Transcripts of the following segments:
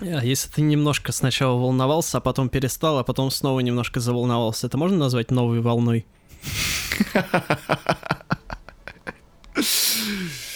А Если ты немножко сначала волновался, а потом перестал, а потом снова немножко заволновался, это можно назвать новой волной?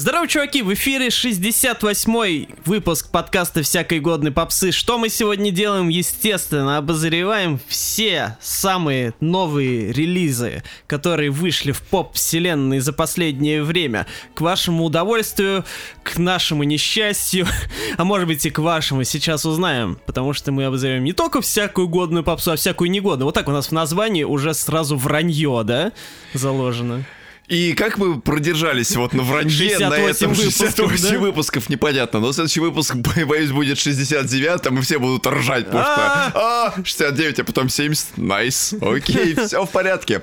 Здорово, чуваки! В эфире 68-й выпуск подкаста «Всякой годной попсы». Что мы сегодня делаем? Естественно, обозреваем все самые новые релизы, которые вышли в поп-вселенной за последнее время. К вашему удовольствию, к нашему несчастью, а может быть и к вашему, сейчас узнаем. Потому что мы обозреваем не только всякую годную попсу, а всякую негодную. Вот так у нас в названии уже сразу вранье, да, заложено. И как мы продержались вот на вранье на 68 этом выпусков, 68 да? выпусков, непонятно. Но следующий выпуск, боюсь, будет 69, там и все будут ржать, потому что а, 69, а потом 70, найс, окей, все в порядке.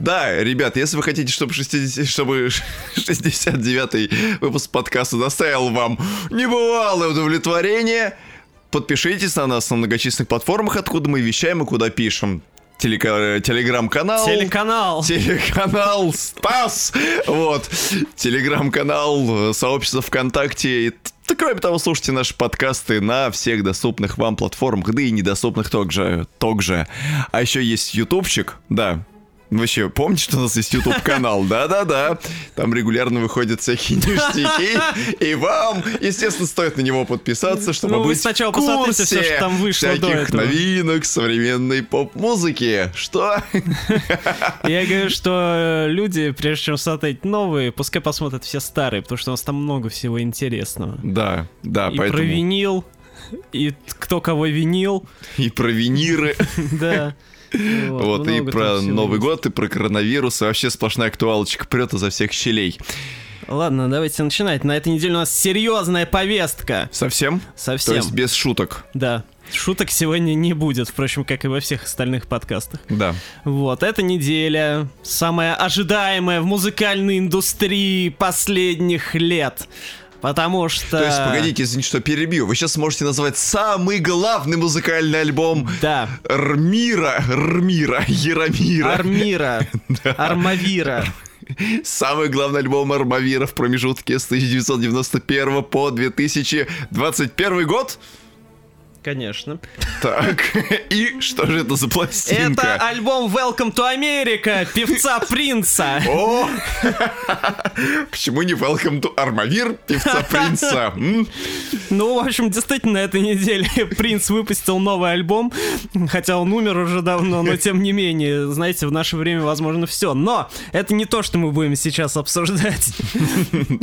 Да, ребят, если вы хотите, чтобы, 60, чтобы 69 выпуск подкаста доставил вам небывалое удовлетворение, подпишитесь на нас на многочисленных платформах, откуда мы вещаем и куда пишем. Телека- Телеграм-канал. Телеканал. Телеканал Стас! Вот. Телеграм-канал, э, сообщество ВКонтакте. И т- Кроме того, слушайте наши подкасты на всех доступных вам платформах, да и недоступных также. также. А еще есть ютубчик, да. Вообще, помните, что у нас есть YouTube-канал? Да-да-да. Там регулярно выходят всякие ништяки. И вам, естественно, стоит на него подписаться, чтобы Ну, быть сначала в курсе посмотрите всё, что там вышло до всяких новинок современной поп-музыки. Что? Я говорю, что э, люди, прежде чем смотреть новые, пускай посмотрят все старые, потому что у нас там много всего интересного. Да, да, и поэтому... про винил, и кто кого винил, И про виниры, да. Вот, и про Новый есть. год, и про коронавирус, и вообще сплошная актуалочка прет изо всех щелей. Ладно, давайте начинать. На этой неделе у нас серьезная повестка. Совсем? Совсем. То есть без шуток. Да. Шуток сегодня не будет, впрочем, как и во всех остальных подкастах. Да. Вот, эта неделя самая ожидаемая в музыкальной индустрии последних лет. Потому что... То есть, погодите, извините, что перебью. Вы сейчас сможете назвать самый главный музыкальный альбом Да. Рмира, Рмира, Яромира. Армира. Армавира. Самый главный альбом Армавира в промежутке с 1991 по 2021 год. Конечно. Так, и что же это за пластинка? Это альбом Welcome to America певца Принца. О! Почему не Welcome to Армавир певца Принца? Ну, в общем, действительно, на этой неделе Принц выпустил новый альбом, хотя он умер уже давно, но тем не менее, знаете, в наше время возможно все. Но это не то, что мы будем сейчас обсуждать.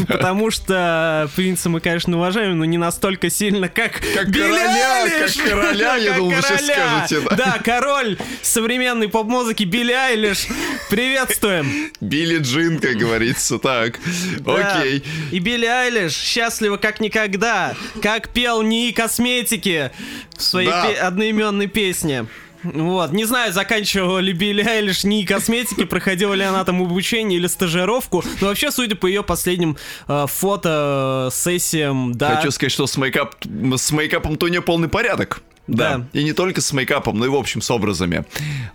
Потому что Принца мы, конечно, уважаем, но не настолько сильно, как Как Билли как короля, я думал, вы сейчас скажете, да. Король современной поп-музыки Билли Айлиш. Приветствуем. Билли Джин, как говорится, так. Окей. И Билли Айлиш счастлива как никогда, как пел НИИ косметики в своей одноименной песне. Вот, не знаю, заканчивала ли Билли Айлиш НИИ косметики, проходила ли она там обучение или стажировку, но вообще, судя по ее последним э, фото, сессиям, да. Хочу сказать, что с, мейкап, с мейкапом-то у нее полный порядок. Да. Да. И не только с мейкапом, но и в общем с образами.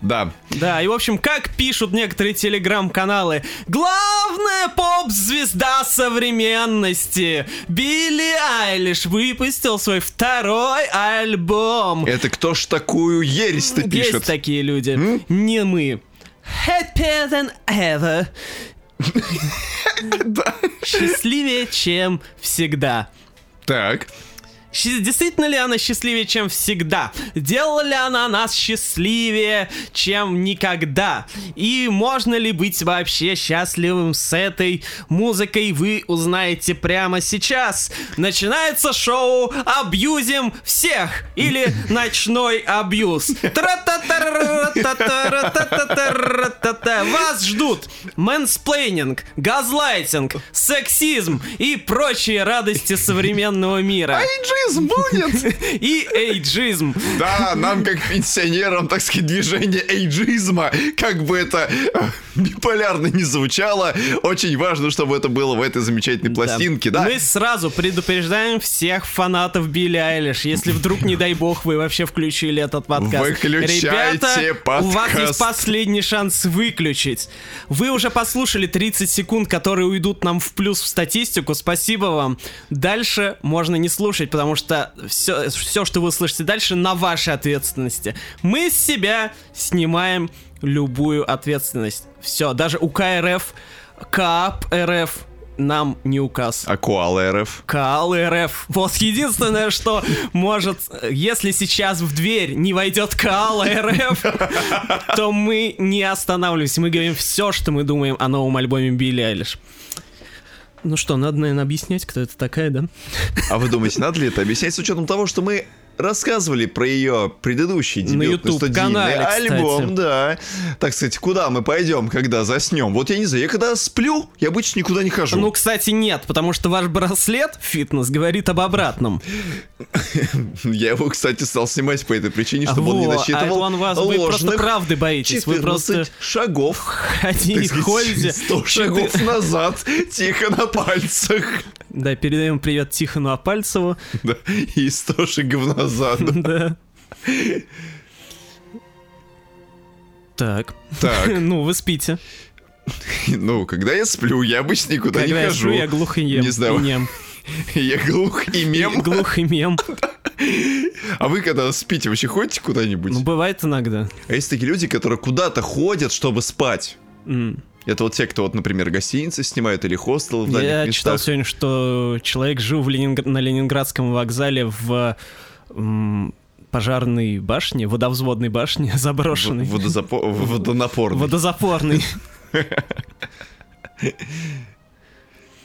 Да. Да, и в общем, как пишут некоторые телеграм-каналы, главная поп-звезда современности Билли Айлиш выпустил свой второй альбом. Это кто ж такую ересь-то Есть пишет? такие люди, не мы. Happier than ever. Счастливее, чем всегда. Так. Действительно ли она счастливее, чем всегда? Делала ли она нас счастливее, чем никогда? И можно ли быть вообще счастливым с этой музыкой, вы узнаете прямо сейчас. Начинается шоу «Абьюзим всех» или «Ночной абьюз». Вас ждут мэнсплейнинг, газлайтинг, сексизм и прочие радости современного мира. Эйджизм будет! И эйджизм. Да, нам как пенсионерам, так сказать, движение эйджизма, как бы это э, биполярно не звучало, очень важно, чтобы это было в этой замечательной пластинке, да? Мы сразу предупреждаем всех фанатов Билли Айлиш, если вдруг, не дай бог, вы вообще включили этот подкаст. Выключайте Ребята, у вас есть подкаст. последний шанс выключить. Вы уже послушали 30 секунд, которые уйдут нам в плюс в статистику. Спасибо вам. Дальше можно не слушать, потому потому что все, все, что вы слышите дальше, на вашей ответственности. Мы с себя снимаем любую ответственность. Все, даже у КРФ, КАП РФ нам не указ. А Коал РФ? Коал РФ. Вот единственное, что может, если сейчас в дверь не войдет Коал РФ, то мы не останавливаемся. Мы говорим все, что мы думаем о новом альбоме Билли Айлиш. Ну что, надо, наверное, объяснять, кто это такая, да? А вы думаете, надо ли это объяснять с учетом того, что мы рассказывали про ее предыдущий дебютный студийный альбом, кстати. да. Так сказать, куда мы пойдем, когда заснем? Вот я не знаю, я когда сплю, я обычно никуда не хожу. Ну, кстати, нет, потому что ваш браслет фитнес говорит об обратном. Я его, кстати, стал снимать по этой причине, чтобы он не насчитывал он вас, Вы просто правды боитесь. Вы просто шагов. Ходи, ходите. 100 шагов назад, тихо на пальцах. Да, передаем привет Тихону Апальцеву. Да, и 100 шагов назад. Да. Так. Так. Ну, вы спите. Ну, когда я сплю, я обычно никуда когда не я хожу. Сплю, я глух и ем. Не знаю. И нем. Я глух и мем. Глух и мем. А вы когда спите, вообще ходите куда-нибудь? Ну, бывает иногда. А есть такие люди, которые куда-то ходят, чтобы спать. Mm. Это вот те, кто, вот, например, гостиницы снимают или хостелы в Я местах. читал сегодня, что человек жил в Ленинг... на Ленинградском вокзале в пожарной башне, водовзводной башне, заброшенной. Водозапо... Водонапорный. Водозапорный.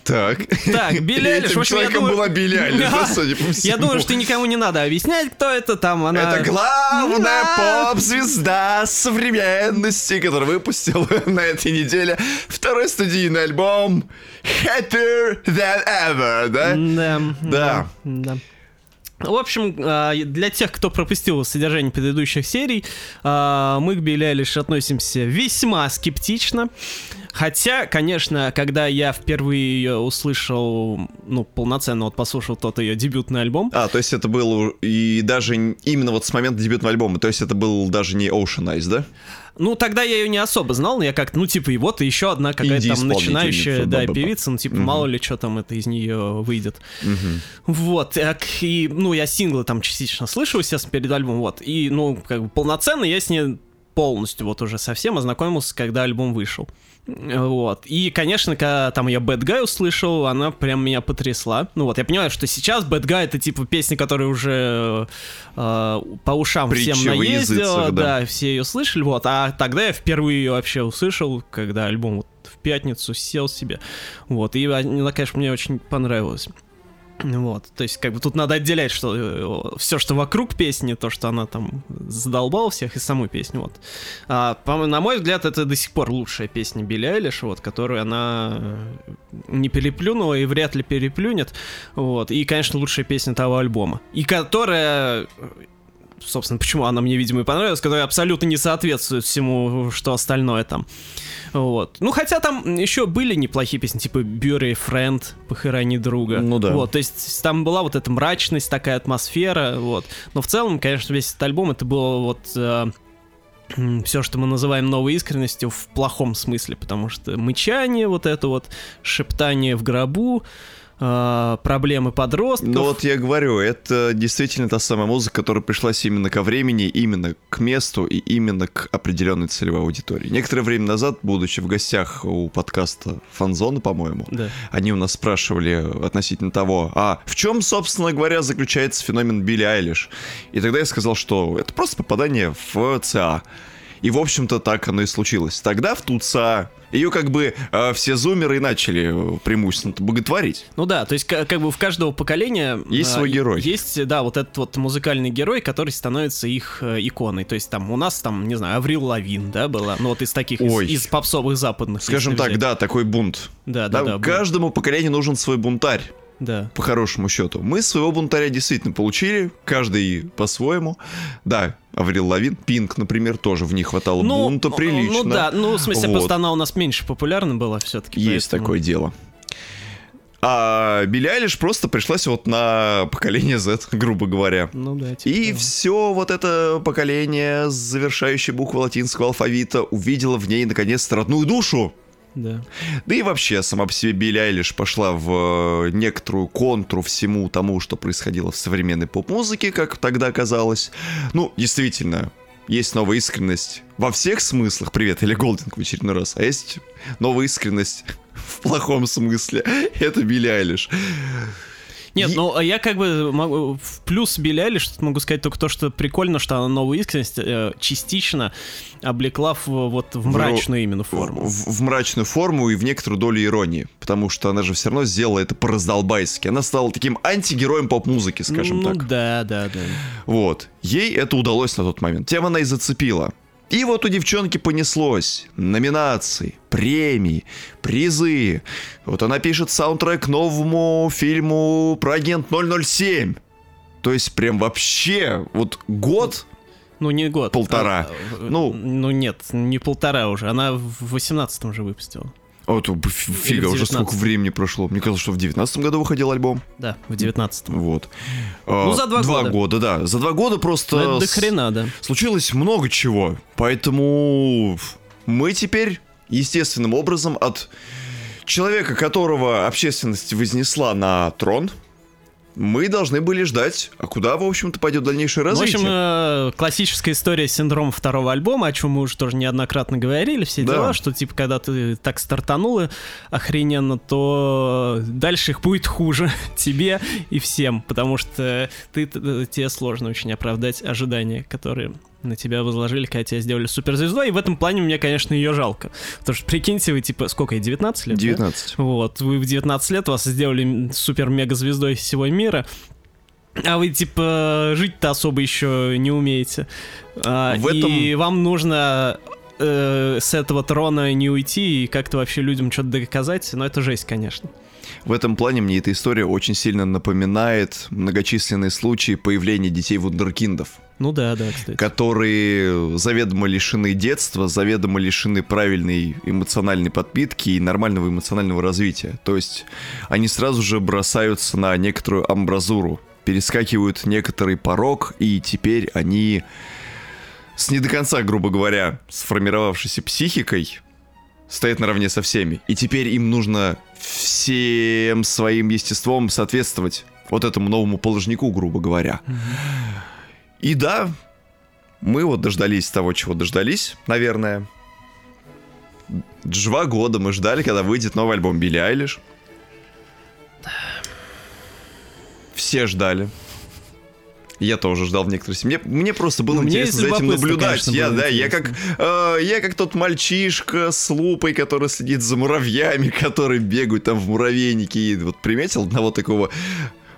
Так. Так, Билли Айлиш. Этим человеком думаю... была Билли Айлиш, да, судя по всему. Я думаю, что никому не надо объяснять, кто это там. Она... Это главная поп-звезда современности, которая выпустила на этой неделе второй студийный альбом Happier Than Ever, да? Да. Да. Да. В общем, а, для тех, кто пропустил содержание предыдущих серий, а, мы к Билли Айлиш относимся весьма скептично. Хотя, конечно, когда я впервые ее услышал, ну, полноценно вот послушал тот ее дебютный альбом. А, то есть это был и даже именно вот с момента дебютного альбома, то есть это был даже не Ocean Eyes, да? Ну, тогда я ее не особо знал, но я как-то, ну, типа, и вот и еще одна какая-то там начинающая, да, певица, ну, типа, угу. мало ли что там это из нее выйдет. Угу. Вот, и, ну, я синглы там частично слышу, естественно, перед альбомом, вот, и, ну, как бы полноценно я с ней полностью вот уже совсем ознакомился, когда альбом вышел. Вот. И, конечно, когда там я Bad Guy услышал, она прям меня потрясла. Ну вот, я понимаю, что сейчас Bad Guy это типа песня, которая уже э, по ушам Притча всем наездила, да. да, все ее слышали, вот. А тогда я впервые ее вообще услышал, когда альбом вот в пятницу сел себе. Вот. И она, конечно, мне очень понравилась. Вот, то есть, как бы тут надо отделять, что э, все, что вокруг песни, то, что она там задолбала всех, и саму песню, вот. А, по, на мой взгляд, это до сих пор лучшая песня Билли Айлиш, вот, которую она э, не переплюнула и вряд ли переплюнет, вот. И, конечно, лучшая песня того альбома. И которая собственно, почему она мне, видимо, и понравилась, которая абсолютно не соответствует всему, что остальное там. Вот. Ну, хотя там еще были неплохие песни, типа Bury Friend, Похорони друга. Ну да. Вот, то есть там была вот эта мрачность, такая атмосфера, вот. Но в целом, конечно, весь этот альбом, это было вот... Э, все, что мы называем новой искренностью в плохом смысле, потому что мычание, вот это вот шептание в гробу, э, проблемы подростков. Ну вот я говорю, это действительно та самая музыка, которая пришлась именно ко времени, именно к месту и именно к определенной целевой аудитории. Некоторое время назад, будучи в гостях у подкаста Фанзона, по-моему, да. они у нас спрашивали относительно того, а в чем, собственно говоря, заключается феномен Билли Айлиш? И тогда я сказал, что это просто попадание в ЦА. И, в общем-то, так оно и случилось. Тогда в ТУЦА ее как бы э, все зумеры и начали э, преимущественно боготворить. Ну да, то есть как, как бы в каждого поколения... Есть э, свой герой. Есть, да, вот этот вот музыкальный герой, который становится их э, иконой. То есть там у нас там, не знаю, Аврил Лавин, да, была, ну вот из таких, Ой. из, из попсовых западных. Скажем так, да, такой бунт. Да, да, да. да каждому бунт. поколению нужен свой бунтарь. Да. По хорошему счету. Мы своего бунтаря действительно получили, каждый по-своему. Да, Аврил Лавин, Пинк, например, тоже в них хватало ну, бунта прилично. Ну да, ну в смысле, вот. просто она у нас меньше популярна была все-таки. Есть поэтому... такое дело. А Билли Айлиш просто пришлась вот на поколение Z, грубо говоря. Ну да. Типа и того. все вот это поколение, завершающее букву латинского алфавита, увидело в ней наконец-то родную душу. Да. Да и вообще, сама по себе Билли Айлиш пошла в э, некоторую контру всему тому, что происходило в современной поп-музыке, как тогда казалось. Ну, действительно, есть новая искренность во всех смыслах. Привет, или Голдинг в очередной раз. А есть новая искренность в плохом смысле. Это Билли Айлиш. Нет, и... ну а я как бы могу в плюс Билли что могу сказать только то, что прикольно, что она новую искренность э, частично облекла в, вот в мрачную в, именно форму. В, в мрачную форму и в некоторую долю иронии, потому что она же все равно сделала это по-раздолбайски. Она стала таким антигероем поп-музыки, скажем ну, так. да, да, да. Вот. Ей это удалось на тот момент. Тем она и зацепила. И вот у девчонки понеслось. Номинации, премии, призы. Вот она пишет саундтрек новому фильму про агент 007. То есть прям вообще вот год ну, не год. Полтора. А, ну, ну, нет, не полтора уже. Она в 18-м же выпустила. О, то фига, уже сколько времени прошло. Мне казалось, что в девятнадцатом году выходил альбом. Да, в девятнадцатом. Вот. Ну, а, за два, два года. года, да. За два года просто... Ну, до хрена, да. Случилось много чего. Поэтому мы теперь естественным образом от человека, которого общественность вознесла на трон, мы должны были ждать, а куда, в общем-то, пойдет дальнейшее развитие. Ну, в общем, э, классическая история синдрома второго альбома, о чем мы уже тоже неоднократно говорили, все да. дела, что, типа, когда ты так стартанула охрененно, то дальше их будет хуже тебе и всем, потому что ты, тебе сложно очень оправдать ожидания, которые на тебя возложили, когда тебя сделали суперзвездой, и в этом плане мне, конечно, ее жалко. Потому что, прикиньте, вы, типа, сколько ей, 19 лет? 19. Да? Вот, вы в 19 лет вас сделали супер-мега-звездой всего мира, а вы, типа, жить-то особо еще не умеете. А, в этом... И вам нужно э, с этого трона не уйти и как-то вообще людям что-то доказать, но это жесть, конечно. В этом плане мне эта история очень сильно напоминает многочисленные случаи появления детей вундеркиндов. Ну да, да, кстати. Которые заведомо лишены детства, заведомо лишены правильной эмоциональной подпитки и нормального эмоционального развития. То есть они сразу же бросаются на некоторую амбразуру, перескакивают некоторый порог, и теперь они с не до конца, грубо говоря, сформировавшейся психикой стоят наравне со всеми. И теперь им нужно всем своим естеством соответствовать вот этому новому положнику, грубо говоря. Mm-hmm. И да, мы вот дождались того, чего дождались, наверное. Два года мы ждали, когда выйдет новый альбом Билли Айлиш. Все ждали. Я тоже ждал в некоторых Мне, мне просто было ну, интересно за этим наблюдать. Я, да, я как, э, я как тот мальчишка с лупой, который следит за муравьями, которые бегают там в муравейнике. И вот приметил одного такого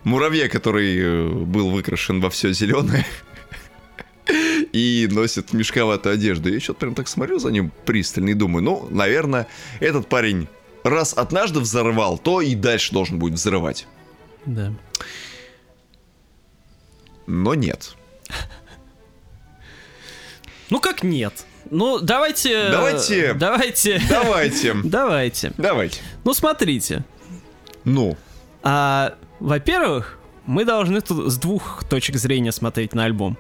муравья, который э, был выкрашен во все зеленое и носит мешковатую одежду. Я что-то прям так смотрю за ним пристально и думаю, ну, наверное, этот парень раз однажды взорвал, то и дальше должен будет взрывать. Да. Но нет. Ну как нет? Ну, давайте... Давайте... Давайте... Давайте. Давайте. Давайте. Ну, смотрите. Ну? А, во-первых, мы должны тут с двух точек зрения смотреть на альбом.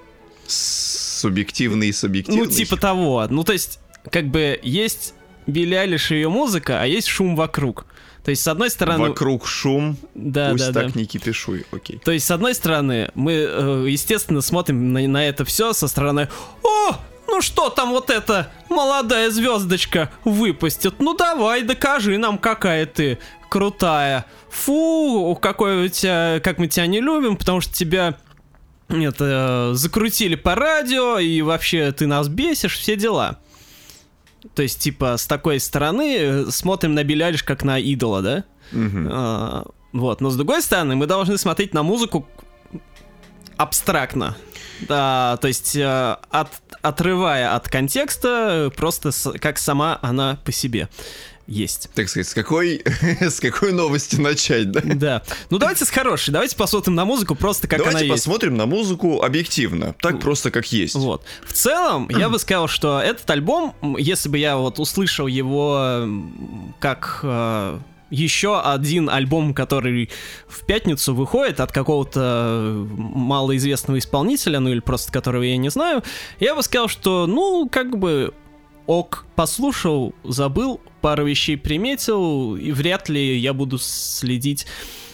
Субъективный и субъективный? Ну, типа того. Ну, то есть, как бы, есть Билли и ее музыка, а есть шум вокруг. То есть, с одной стороны... Вокруг шум, да, пусть да, так да. не кипишуй, окей. То есть, с одной стороны, мы, э, естественно, смотрим на, на это все со стороны «О, ну что там вот эта молодая звездочка выпустит? Ну давай, докажи нам, какая ты крутая. Фу, какой у тебя, как мы тебя не любим, потому что тебя это закрутили по радио, и вообще ты нас бесишь, все дела. То есть, типа, с такой стороны э, смотрим на Билли как на идола, да? Угу. А, вот, но с другой стороны, мы должны смотреть на музыку абстрактно. Да, то есть, э, от, отрывая от контекста, просто с, как сама она по себе есть. Так сказать, с какой, с какой новости начать, да? Да. Ну давайте с хорошей, давайте посмотрим на музыку просто как давайте она есть. Давайте посмотрим на музыку объективно, так просто как есть. Вот. В целом, я бы сказал, что этот альбом, если бы я вот услышал его как э, еще один альбом, который в пятницу выходит от какого-то малоизвестного исполнителя, ну или просто которого я не знаю, я бы сказал, что, ну, как бы ок, послушал, забыл, пару вещей приметил, и вряд ли я буду следить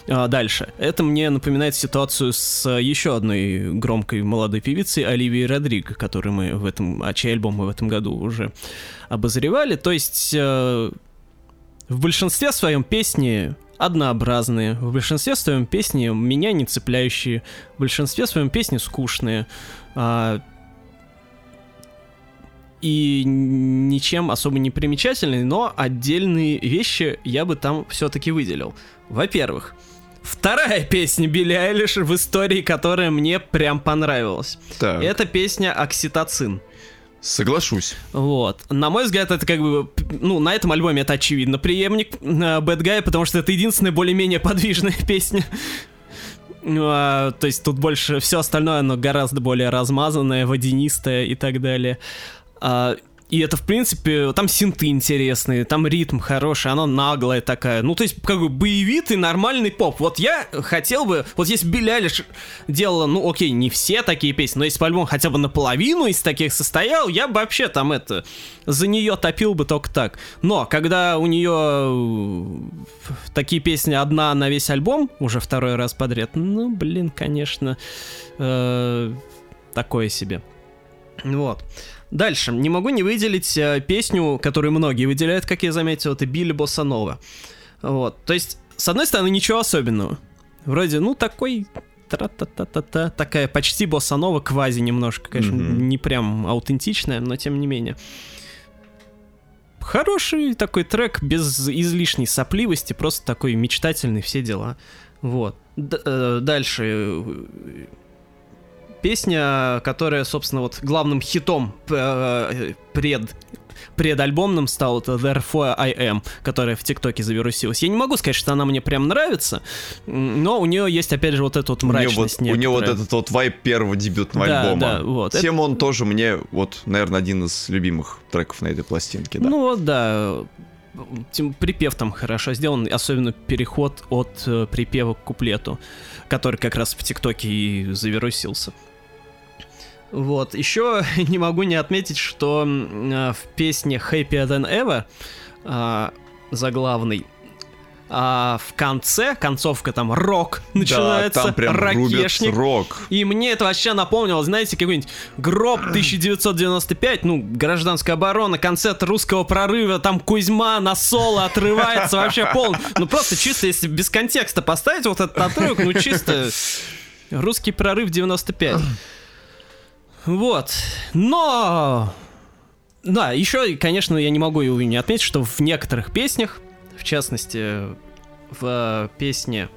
а, дальше. Это мне напоминает ситуацию с еще одной громкой молодой певицей Оливией Родриг, которую мы в этом, а чей альбом мы в этом году уже обозревали. То есть э, в большинстве своем песни однообразные, в большинстве своем песни меня не цепляющие, в большинстве своем песни скучные. А, и ничем особо не примечательные, но отдельные вещи я бы там все-таки выделил. Во-первых, Вторая песня Билли Айлиш в истории, которая мне прям понравилась. Так. Это песня «Окситоцин». Соглашусь. Вот. На мой взгляд, это как бы, ну, на этом альбоме это очевидно. Преемник Guy, потому что это единственная более-менее подвижная песня. А, то есть тут больше все остальное, оно гораздо более размазанное, водянистое и так далее. А, и это, в принципе, там синты интересные, там ритм хороший, она наглая такая. Ну, то есть, как бы боевитый, нормальный поп. Вот я хотел бы... Вот если Билли Айлиш делала, ну, окей, не все такие песни, но если бы альбом хотя бы наполовину из таких состоял, я бы вообще там это... За нее топил бы только так. Но, когда у нее такие песни одна на весь альбом, уже второй раз подряд, ну, блин, конечно, э, такое себе. Вот. Дальше. Не могу не выделить э, песню, которую многие выделяют, как я заметил, это Билли Боссанова. Вот. То есть, с одной стороны, ничего особенного. Вроде, ну, такой тра-та-та-та-та, такая почти боссанова, квази немножко, конечно, mm-hmm. не прям аутентичная, но тем не менее. Хороший такой трек, без излишней сопливости, просто такой мечтательный, все дела. Вот. Д- э, дальше песня, которая, собственно, вот главным хитом э, пред предальбомным стал это Therefore I Am, которая в ТикТоке завирусилась. Я не могу сказать, что она мне прям нравится, но у нее есть, опять же, вот эта вот мрачность. У нее вот, у нее вот этот вот вайп первого дебютного да, альбома. Да, вот. Тем это... он тоже мне, вот, наверное, один из любимых треков на этой пластинке, да. Ну вот, да. Тем, припев там хорошо сделан, особенно переход от э, припева к куплету, который как раз в ТикТоке и завирусился. Вот. Еще не могу не отметить, что э, в песне Happier Than Ever э, заглавный а в конце, концовка там рок начинается, да, там прям ракешник. рок. И мне это вообще напомнило, знаете, какой-нибудь гроб 1995, ну, гражданская оборона, концерт русского прорыва, там Кузьма на соло отрывается вообще полный. Ну, просто чисто, если без контекста поставить вот этот отрывок, ну, чисто русский прорыв 95. Вот. Но... Да, еще, конечно, я не могу его не отметить, что в некоторых песнях, в частности, в песне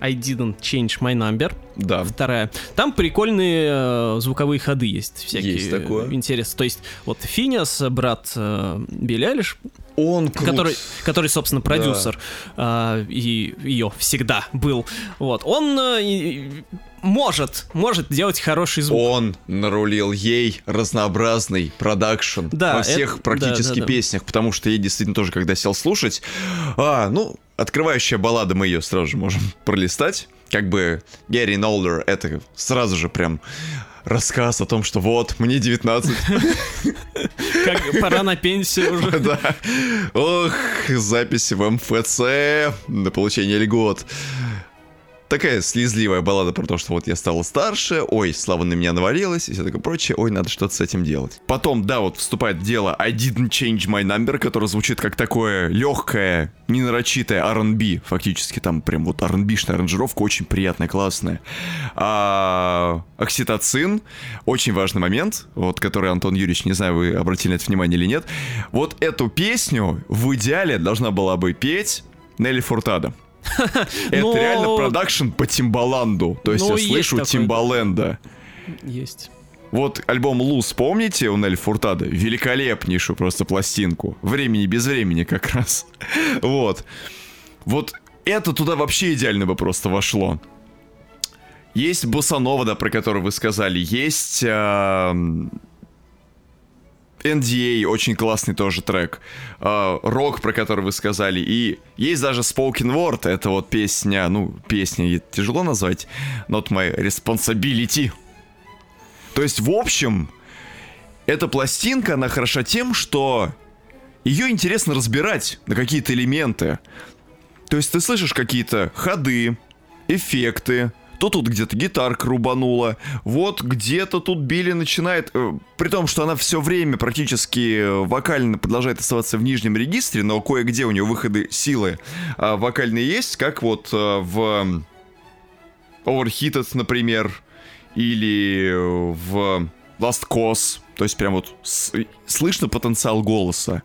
I didn't change my number. Да. Вторая. Там прикольные э, звуковые ходы есть всякие. Есть такое. Интересно. То есть вот Финиас, брат э, Билли Алиш, он крут. который, который, собственно, продюсер да. э, и ее всегда был. Вот. Он э, может, может делать хороший звук. Он нарулил ей разнообразный продакшн да, во всех это, практически да, да, песнях, да. потому что ей действительно тоже, когда сел слушать, а, ну, открывающая баллада, мы ее сразу же можем пролистать. Как бы Гэри Нолдер, это сразу же прям рассказ о том, что вот, мне 19. Как пора на пенсию уже. Да. Ох, записи в МФЦ на получение льгот такая слезливая баллада про то, что вот я стала старше, ой, слава на меня навалилась и все такое прочее, ой, надо что-то с этим делать. Потом, да, вот вступает в дело I didn't change my number, которое звучит как такое легкое, ненарочитое R&B, фактически там прям вот R&B-шная аранжировка, очень приятная, классная. А, окситоцин, очень важный момент, вот который Антон Юрьевич, не знаю, вы обратили на это внимание или нет, вот эту песню в идеале должна была бы петь Нелли Фуртадо. Это реально продакшн по Тимбаланду. То есть я слышу Тимбаленда. Есть. Вот альбом Луз, помните, у Нель Фуртада? Великолепнейшую просто пластинку. Времени без времени как раз. вот. Вот это туда вообще идеально бы просто вошло. Есть Босанова, да, про которую вы сказали. Есть... Э, NDA, очень классный тоже трек. Uh, рок, про который вы сказали. И есть даже Spoken Word, это вот песня, ну, песня тяжело назвать. Not my responsibility. То есть, в общем, эта пластинка, она хороша тем, что ее интересно разбирать на какие-то элементы. То есть ты слышишь какие-то ходы, эффекты, то тут где-то гитарка рубанула, вот где-то тут Билли начинает, э, при том, что она все время практически э, вокально продолжает оставаться в нижнем регистре, но кое-где у нее выходы силы э, вокальные есть, как вот э, в Overheated, например, или в Last Cause, то есть прям вот с- слышно потенциал голоса.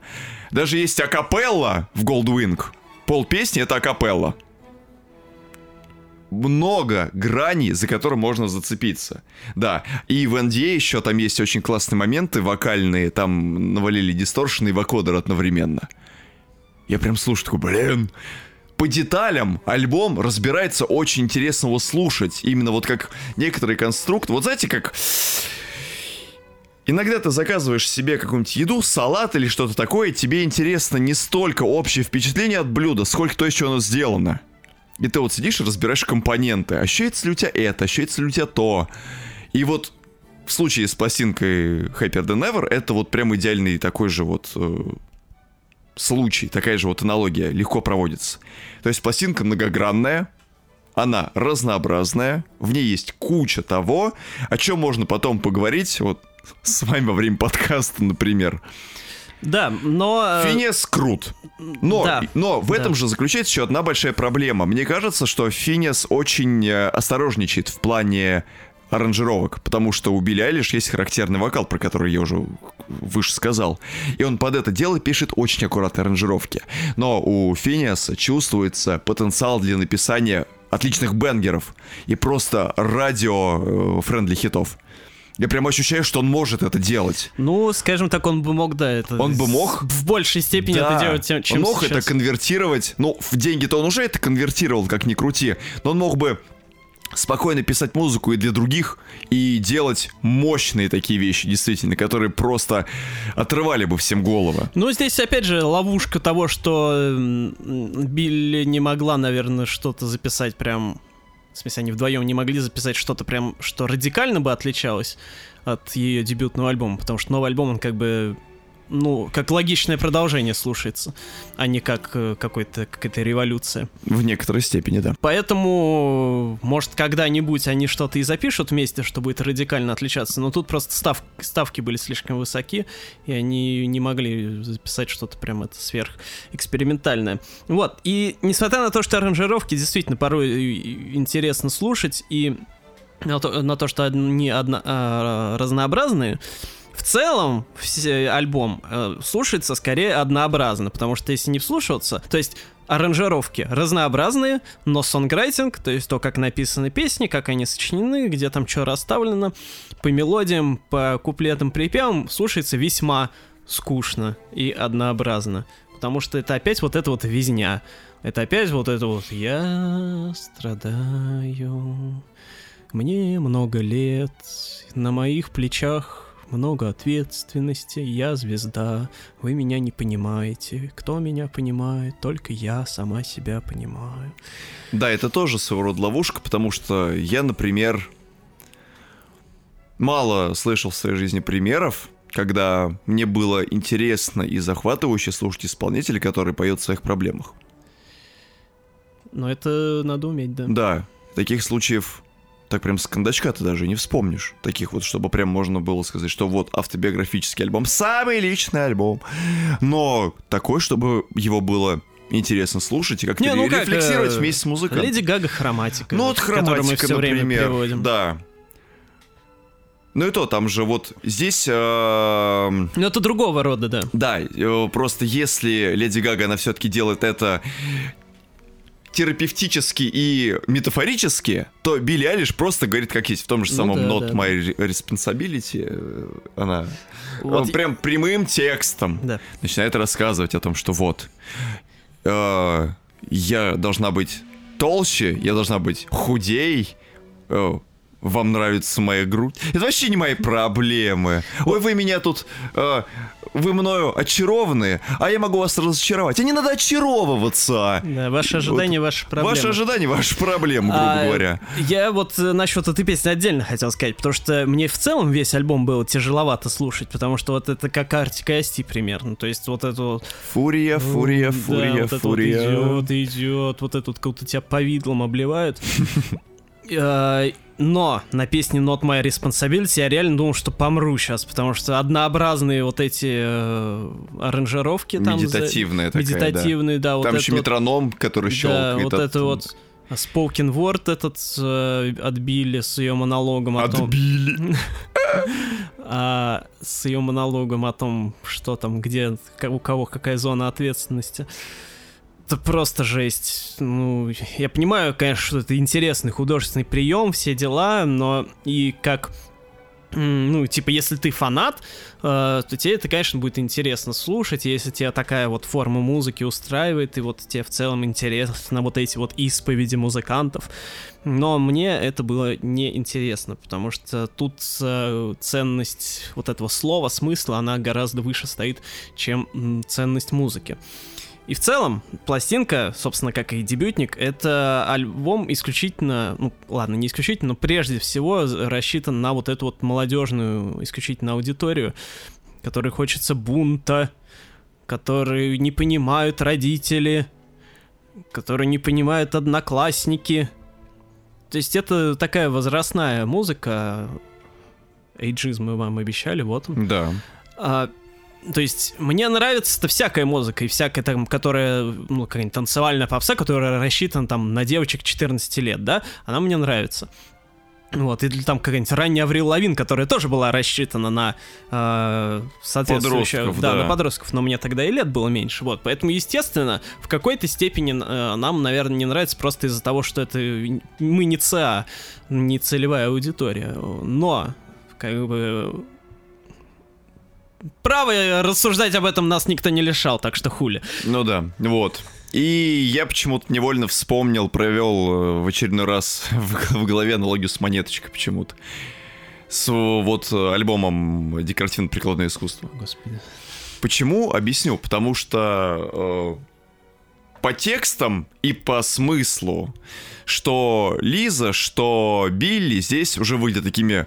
Даже есть акапелла в Goldwing. Пол песни это акапелла много граней, за которые можно зацепиться. Да, и в NDA еще там есть очень классные моменты вокальные, там навалили дисторшн и вокодер одновременно. Я прям слушаю, такой, блин, по деталям альбом разбирается очень интересно его слушать. Именно вот как некоторые конструкты. Вот знаете, как... Иногда ты заказываешь себе какую-нибудь еду, салат или что-то такое, тебе интересно не столько общее впечатление от блюда, сколько то, из чего оно сделано. И ты вот сидишь и разбираешь компоненты. Ощущается ли у тебя это, ощущается ли у тебя то. И вот в случае с пластинкой Happier Than Ever это вот прям идеальный такой же вот э, случай, такая же вот аналогия, легко проводится. То есть пластинка многогранная, она разнообразная, в ней есть куча того, о чем можно потом поговорить, вот с вами во время подкаста, например. Да, но... э, Финес крут. Но, Да. но в Да. этом же заключается еще одна большая проблема. Мне кажется, что Финес очень э, осторожничает в плане аранжировок, потому что у Билли Айлиш есть характерный вокал, про который я уже выше сказал. И он под это дело пишет очень аккуратные аранжировки. Но у Финиаса чувствуется потенциал для написания отличных бенгеров и просто radio-friendly хитов. Я прям ощущаю, что он может это делать. Ну, скажем так, он бы мог, да, это... Он бы мог? В большей степени это делать, чем, он мог сейчас. это конвертировать. Ну, в деньги-то он уже это конвертировал, как ни крути. Но он мог бы спокойно писать музыку и для других, и делать мощные такие вещи, действительно, которые просто отрывали бы всем головы. Ну, здесь, опять же, ловушка того, что Билли не могла, наверное, что-то записать прям... В смысле, они вдвоем не могли записать что-то прям, что радикально бы отличалось от ее дебютного альбома, потому что новый альбом, он как бы ну, как логичное продолжение слушается, а не как э, какой-то, какая-то революция. В некоторой степени, да. Поэтому, может, когда-нибудь они что-то и запишут вместе, что будет радикально отличаться, но тут просто став, ставки были слишком высоки, и они не могли записать что-то прям это сверхэкспериментальное. Вот, и несмотря на то, что аранжировки действительно порой интересно слушать, и на то, на то что они одно- а, разнообразные, в целом все, альбом э, слушается скорее однообразно, потому что если не вслушиваться, то есть аранжировки разнообразные, но сонграйтинг, то есть то, как написаны песни, как они сочинены, где там что расставлено, по мелодиям, по куплетам, припевам, слушается весьма скучно и однообразно. Потому что это опять вот это вот визня. Это опять вот это вот «Я страдаю, мне много лет, на моих плечах много ответственности, я звезда, вы меня не понимаете. Кто меня понимает? Только я сама себя понимаю. Да, это тоже своего рода ловушка, потому что я, например, мало слышал в своей жизни примеров, когда мне было интересно и захватывающе слушать исполнителя, который поет о своих проблемах. Но это надо уметь, да. Да, таких случаев так прям с кондачка ты даже не вспомнишь. Таких вот, чтобы прям можно было сказать, что вот автобиографический альбом, самый личный альбом. Но такой, чтобы его было интересно слушать и как-то Не, ну ре- как, рефлексировать э, вместе с музыкантом. Леди Гага хроматика. Ну вот которую мы хроматика, все время например. приводим. Да. Ну и то, там же вот здесь... эм, Но это другого рода, да. Да, э, просто если Леди Гага, она все-таки делает это терапевтически и метафорически, то Билли Алиш просто говорит как есть. В том же Ну самом да, Not да, My Responsibility э, она Вот э, прям прямым текстом Да. начинает рассказывать о том, что вот э, я должна быть толще, я должна быть худей, э, вам нравится моя грудь. Это вообще не мои проблемы. Ой, вы меня тут... Э, вы мною очарованы, а я могу вас разочаровать. А не надо очаровываться. Да, ваши ожидания, вот, ваши проблемы. Ваши ожидания, ваши проблемы, грубо а, говоря. Я вот э, насчет этой песни отдельно хотел сказать, потому что мне в целом весь альбом было тяжеловато слушать, потому что вот это как Артика Асти примерно. То есть вот это вот... Фурия, фурия, фурия, да, вот фурия. Это вот идет, идет, вот это вот как-то тебя повидлом обливают. Но на песне Not My Responsibility я реально думал, что помру сейчас, потому что однообразные вот эти э, аранжировки там... Медитативные за... такая, Медитативные, да. да вот там еще вот... метроном, который щелкает. Да, вот от... это вот... Spoken Word этот э, отбили с ее монологом о том... Отбили! а, с ее монологом о том, что там, где, у кого какая зона ответственности это просто жесть. Ну, я понимаю, конечно, что это интересный художественный прием, все дела, но и как ну, типа, если ты фанат, э, то тебе это, конечно, будет интересно слушать, если тебе такая вот форма музыки устраивает, и вот тебе в целом интересно вот эти вот исповеди музыкантов. Но мне это было неинтересно, потому что тут э, ценность вот этого слова, смысла, она гораздо выше стоит, чем ценность музыки. И в целом, пластинка, собственно, как и дебютник, это альбом исключительно, ну ладно, не исключительно, но прежде всего рассчитан на вот эту вот молодежную исключительно аудиторию, которой хочется бунта, которые не понимают родители, которые не понимают одноклассники. То есть это такая возрастная музыка. Эйджизм мы вам обещали, вот он. Да. А, то есть мне нравится-то всякая музыка, и всякая там, которая, ну, какая-нибудь танцевальная попса, которая рассчитана там на девочек 14 лет, да, она мне нравится. Вот, или там какая-нибудь ранняя Аврил Лавин, которая тоже была рассчитана на э, соответствующих... Да, да, на подростков, но мне тогда и лет было меньше, вот. Поэтому, естественно, в какой-то степени э, нам, наверное, не нравится просто из-за того, что это мы не ЦА, не целевая аудитория. Но, как бы, право рассуждать об этом нас никто не лишал, так что хули. Ну да, вот. И я почему-то невольно вспомнил, провел э, в очередной раз в, в голове аналогию с монеточкой почему-то. С вот альбомом «Декоративно-прикладное искусство». Господи. Почему? Объясню. Потому что э, по текстам и по смыслу, что Лиза, что Билли здесь уже выглядят такими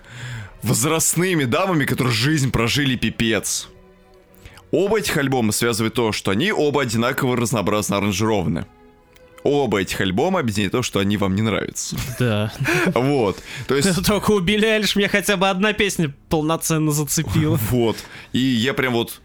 возрастными дамами, которые жизнь прожили пипец. Оба этих альбома связывает то, что они оба одинаково разнообразно аранжированы. Оба этих альбома объединяет то, что они вам не нравятся. Да. Вот. То есть... Только у Билли Айлиш мне хотя бы одна песня полноценно зацепила. Вот. И я прям вот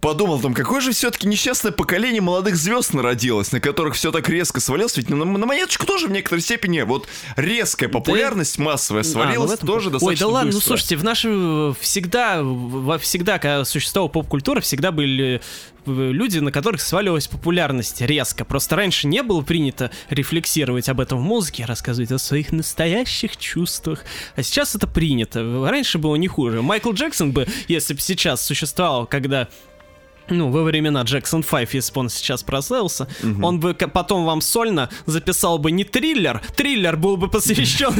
подумал там, какое же все-таки несчастное поколение молодых звезд народилось, на которых все так резко свалилось. Ведь на, на монеточку тоже в некоторой степени вот резкая популярность да, массовая свалилась а, ну тоже достаточно Ой, да ладно, ну быстро. ну слушайте, в нашем всегда, во всегда, когда существовала поп-культура, всегда были люди, на которых сваливалась популярность резко. Просто раньше не было принято рефлексировать об этом в музыке, рассказывать о своих настоящих чувствах. А сейчас это принято. Раньше было не хуже. Майкл Джексон бы, если бы сейчас существовал, когда ну, во времена Джексон 5, если бы он сейчас прославился, угу. он бы потом вам сольно записал бы не триллер, триллер был бы посвящен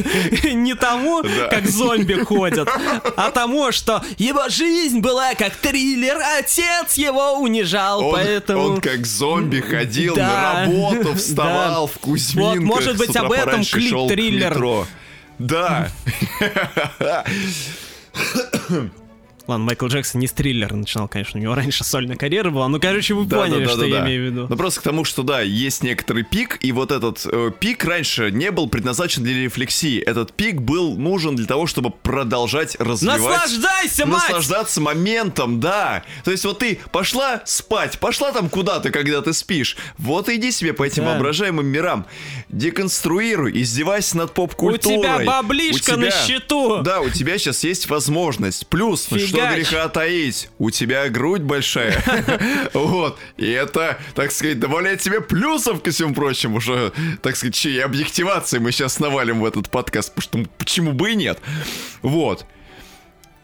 не тому, как зомби ходят, а тому, что его жизнь была как триллер, отец его унижал, поэтому... Он как зомби ходил на работу, вставал в Кузьминках, Вот, может быть, об этом клип триллер. Да. Ладно, Майкл Джексон не с триллера начинал, конечно, у него раньше сольная карьера была. Ну, короче, вы да, поняли, да, да, что да, я да. имею в виду. Ну, просто к тому, что, да, есть некоторый пик, и вот этот э, пик раньше не был предназначен для рефлексии. Этот пик был нужен для того, чтобы продолжать развивать... Наслаждайся, мать! Наслаждаться моментом, да. То есть вот ты пошла спать, пошла там куда-то, когда ты спишь. Вот иди себе по этим да. воображаемым мирам. Деконструируй, издевайся над поп-культурой. У тебя баблишка у тебя, на счету. Да, у тебя сейчас есть возможность. Плюс, Фига что что греха таить, у тебя грудь большая. Вот. И это, так сказать, добавляет тебе плюсов ко всему прочему, уже, так сказать, чьей объективации мы сейчас навалим в этот подкаст, потому что почему бы и нет. Вот.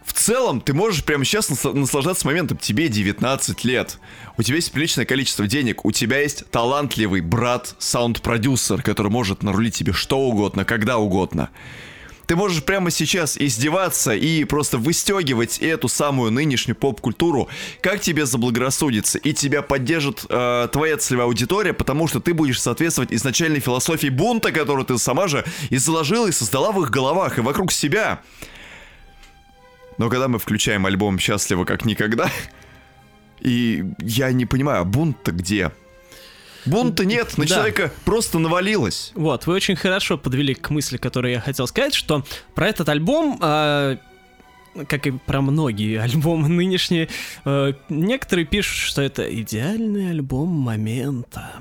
В целом, ты можешь прямо сейчас наслаждаться моментом. Тебе 19 лет. У тебя есть приличное количество денег. У тебя есть талантливый брат, саунд-продюсер, который может нарулить тебе что угодно, когда угодно. Ты можешь прямо сейчас издеваться и просто выстегивать эту самую нынешнюю поп-культуру, как тебе заблагорассудится, и тебя поддержит э, твоя целевая аудитория, потому что ты будешь соответствовать изначальной философии бунта, которую ты сама же и заложила, и создала в их головах, и вокруг себя. Но когда мы включаем альбом «Счастливо как никогда», и я не понимаю, а бунт-то где? Бунта нет, на да. человека просто навалилось. Вот, вы очень хорошо подвели к мысли, которую я хотел сказать, что про этот альбом... Э как и про многие альбомы нынешние, э, некоторые пишут, что это идеальный альбом момента.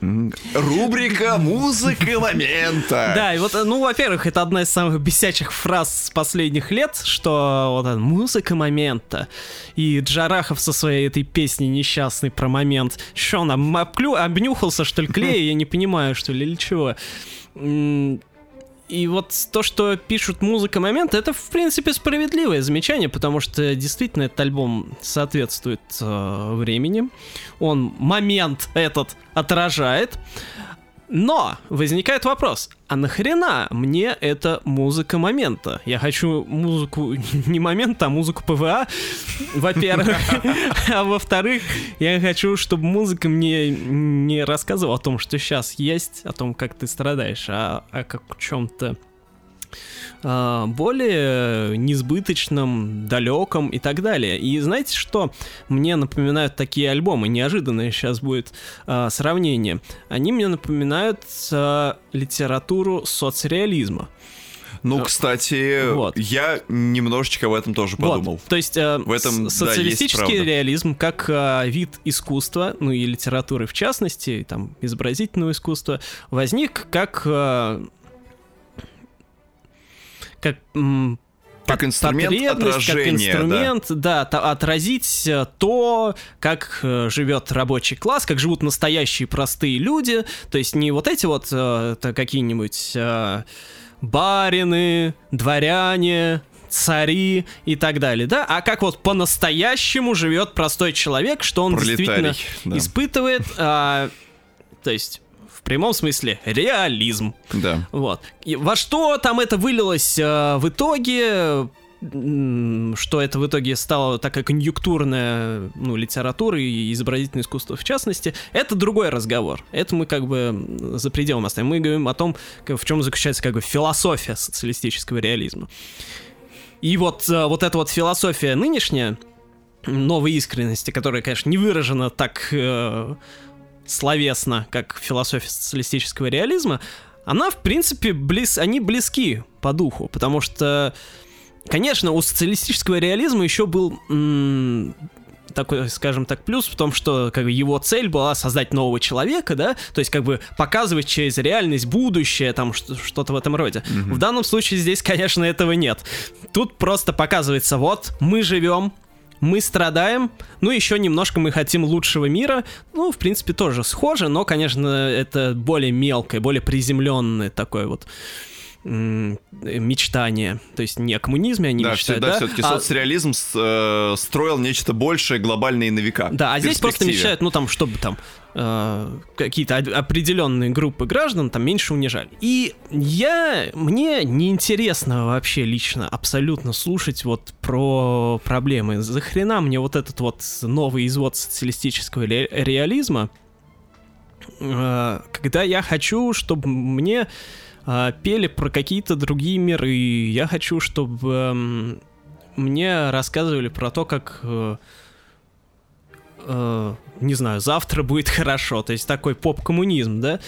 Рубрика «Музыка момента». Да, и вот, ну, во-первых, это одна из самых бесячих фраз с последних лет, что вот «музыка момента». И Джарахов со своей этой песней несчастной про момент. Что он, обклю... обнюхался, что ли, клея? Я не понимаю, что ли, или чего. И вот то, что пишут музыка момента, это, в принципе, справедливое замечание, потому что действительно этот альбом соответствует э, времени. Он момент этот отражает. Но возникает вопрос, а нахрена мне эта музыка момента? Я хочу музыку не момента, а музыку ПВА, во-первых. А во-вторых, я хочу, чтобы музыка мне не рассказывала о том, что сейчас есть, о том, как ты страдаешь, а о как чем-то а, более несбыточном, далеком и так далее. И знаете, что мне напоминают такие альбомы? Неожиданное сейчас будет а, сравнение. Они мне напоминают а, литературу соцреализма. Ну, кстати, вот. я немножечко в этом тоже подумал. Вот. То есть э, в этом, социалистический да, реализм как э, вид искусства, ну и литературы в частности, там изобразительного искусства, возник как э, как как инструмент отражения, как инструмент, да, да отразить э, то, как э, живет рабочий класс, как живут настоящие простые люди, то есть не вот эти вот э, какие-нибудь барины, дворяне, цари и так далее, да, а как вот по-настоящему живет простой человек, что он Пролетарий, действительно да. испытывает, а, то есть прямом смысле реализм. Да. Вот. И во что там это вылилось э, в итоге? что это в итоге стало такая конъюнктурная ну, литература и изобразительное искусство в частности, это другой разговор. Это мы как бы за пределом оставим. Мы говорим о том, в чем заключается как бы философия социалистического реализма. И вот, э, вот эта вот философия нынешняя, новой искренности, которая, конечно, не выражена так э, словесно, как философия социалистического реализма, она, в принципе, близ... они близки по духу, потому что, конечно, у социалистического реализма еще был м- такой, скажем так, плюс в том, что как бы, его цель была создать нового человека, да, то есть как бы показывать через реальность будущее, там что-то в этом роде. Mm-hmm. В данном случае здесь, конечно, этого нет. Тут просто показывается, вот мы живем, мы страдаем, ну, еще немножко мы хотим лучшего мира, ну, в принципе, тоже схоже, но, конечно, это более мелкое, более приземленное такое вот мечтание. То есть не о коммунизме они да, мечтают, всегда да? все-таки а... соцреализм э, строил нечто большее, глобальное на века. Да, а здесь просто мечтают, ну там, чтобы там э, какие-то определенные группы граждан там меньше унижали. И я, мне неинтересно вообще лично абсолютно слушать вот про проблемы. Захрена мне вот этот вот новый извод социалистического реализма, э, когда я хочу, чтобы мне э, пели про какие-то другие миры. Я хочу, чтобы э, мне рассказывали про то, как... Э, э, не знаю, завтра будет хорошо. То есть такой поп-коммунизм, да?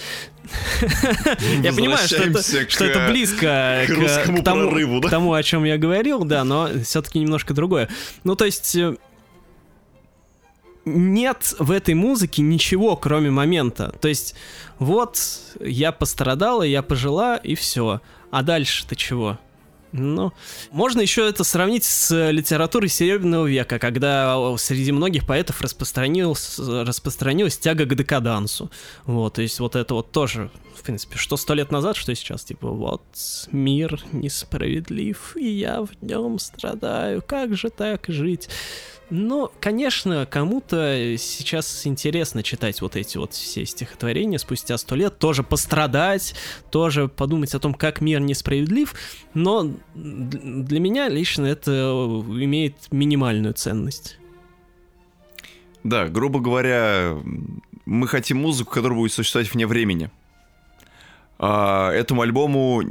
Я понимаю, что это, что это близко к, тому, прорыву, да? к тому, о чем я говорил, да, но все-таки немножко другое. Ну, то есть э, нет в этой музыке ничего, кроме момента. То есть, вот, я пострадала, я пожила, и все. А дальше-то чего? Ну, можно еще это сравнить с литературой Серебряного века, когда среди многих поэтов распространилась, распространилась тяга к декадансу. Вот, то есть вот это вот тоже, в принципе, что сто лет назад, что сейчас, типа, вот, мир несправедлив, и я в нем страдаю, как же так жить? Ну, конечно, кому-то сейчас интересно читать вот эти вот все стихотворения спустя сто лет, тоже пострадать, тоже подумать о том, как мир несправедлив, но для меня лично это имеет минимальную ценность. Да, грубо говоря, мы хотим музыку, которая будет существовать вне времени. А, этому альбому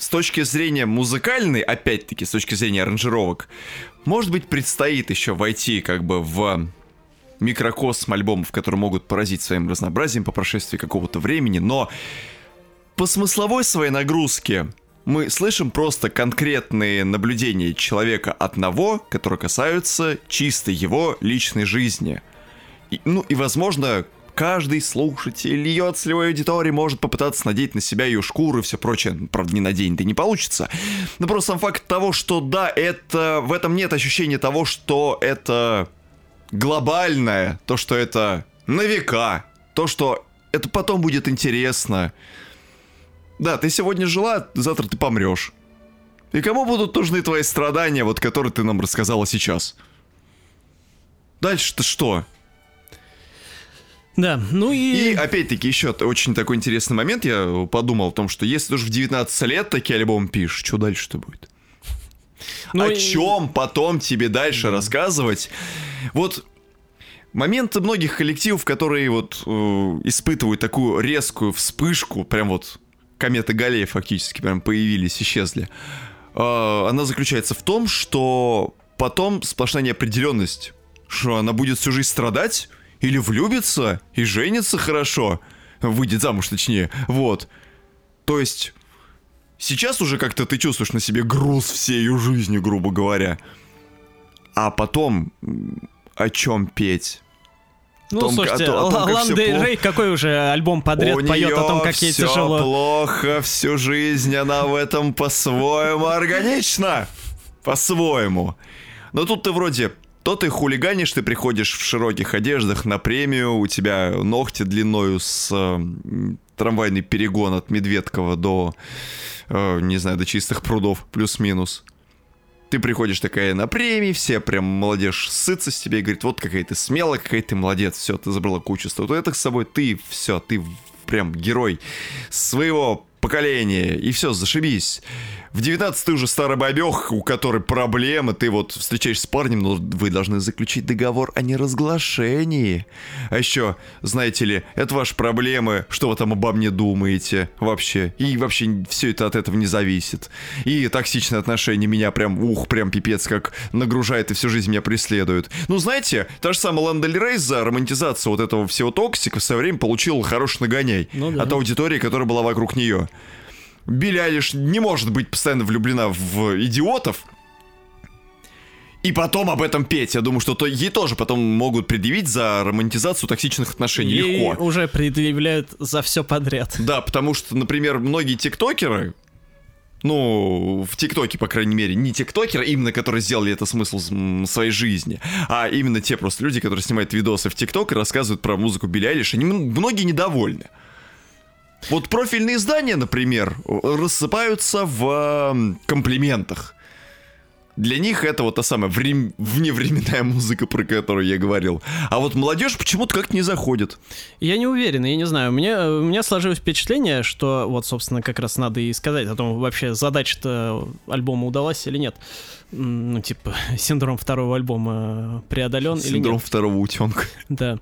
с точки зрения музыкальной, опять-таки, с точки зрения аранжировок, может быть, предстоит еще войти как бы в микрокосм альбомов, которые могут поразить своим разнообразием по прошествии какого-то времени, но по смысловой своей нагрузке мы слышим просто конкретные наблюдения человека одного, которые касаются чисто его личной жизни. И, ну и, возможно, каждый слушатель ее целевой аудитории может попытаться надеть на себя ее шкуру и все прочее. Правда, не наденет и не получится. Но просто сам факт того, что да, это в этом нет ощущения того, что это глобальное, то, что это на века, то, что это потом будет интересно. Да, ты сегодня жила, завтра ты помрешь. И кому будут нужны твои страдания, вот которые ты нам рассказала сейчас? Дальше-то что? Да, ну и... И опять-таки еще очень такой интересный момент, я подумал о том, что если ты уже в 19 лет такие альбомы пишешь, что дальше-то будет? Ну, о и... чем потом тебе дальше да. рассказывать? Вот моменты многих коллективов, которые вот э, испытывают такую резкую вспышку, прям вот кометы Галлея фактически прям появились, исчезли. Э, она заключается в том, что потом сплошная неопределенность, что она будет всю жизнь страдать, или влюбится и женится хорошо. Выйдет замуж, точнее. Вот. То есть... Сейчас уже как-то ты чувствуешь на себе груз всей ее жизни, грубо говоря. А потом о чем петь? Ну, том, слушайте, о, о том, Лан Дель Рей какой уже альбом подряд У поет о том, как ей тяжело. плохо всю жизнь, она в этом по-своему органична. По-своему. Но тут ты вроде то ты хулиганишь, ты приходишь в широких одеждах на премию, у тебя ногти длиною с э, трамвайный перегон от Медведкова до, э, не знаю, до чистых прудов, плюс-минус. Ты приходишь такая на премии, все прям молодежь сытся с тебя и говорит, вот какая ты смелая, какая ты молодец, все, ты забрала кучу статуэток с собой, ты все, ты прям герой своего поколения, и все, зашибись. В 19 ты уже старый бабех, у которой проблемы, ты вот встречаешься с парнем, но вы должны заключить договор о неразглашении. А еще, знаете ли, это ваши проблемы, что вы там обо мне думаете вообще. И вообще все это от этого не зависит. И токсичные отношения меня прям, ух, прям пипец как нагружает и всю жизнь меня преследует. Ну, знаете, та же самая Ландель Рейс за романтизацию вот этого всего токсика в свое время получил хороший нагоняй ну, да. от аудитории, которая была вокруг нее. Билли Айлиш не может быть постоянно влюблена в идиотов, и потом об этом петь. Я думаю, что то, ей тоже потом могут предъявить за романтизацию токсичных отношений. Ей Легко. уже предъявляют за все подряд. Да, потому что, например, многие тиктокеры, ну, в ТикТоке, по крайней мере, не тиктокеры, именно которые сделали это смысл своей жизни, а именно те просто люди, которые снимают видосы в ТикТок и рассказывают про музыку Билли Айлиш, они многие недовольны. Вот профильные издания, например, рассыпаются в комплиментах. Для них это вот та самая врем... вневременная музыка, про которую я говорил. А вот молодежь почему-то как-то не заходит. Я не уверен, я не знаю. Мне, у меня сложилось впечатление, что вот, собственно, как раз надо и сказать о том, вообще задача-то альбома удалась или нет. Ну, типа, синдром второго альбома преодолен синдром или нет. Синдром второго утенка. Да.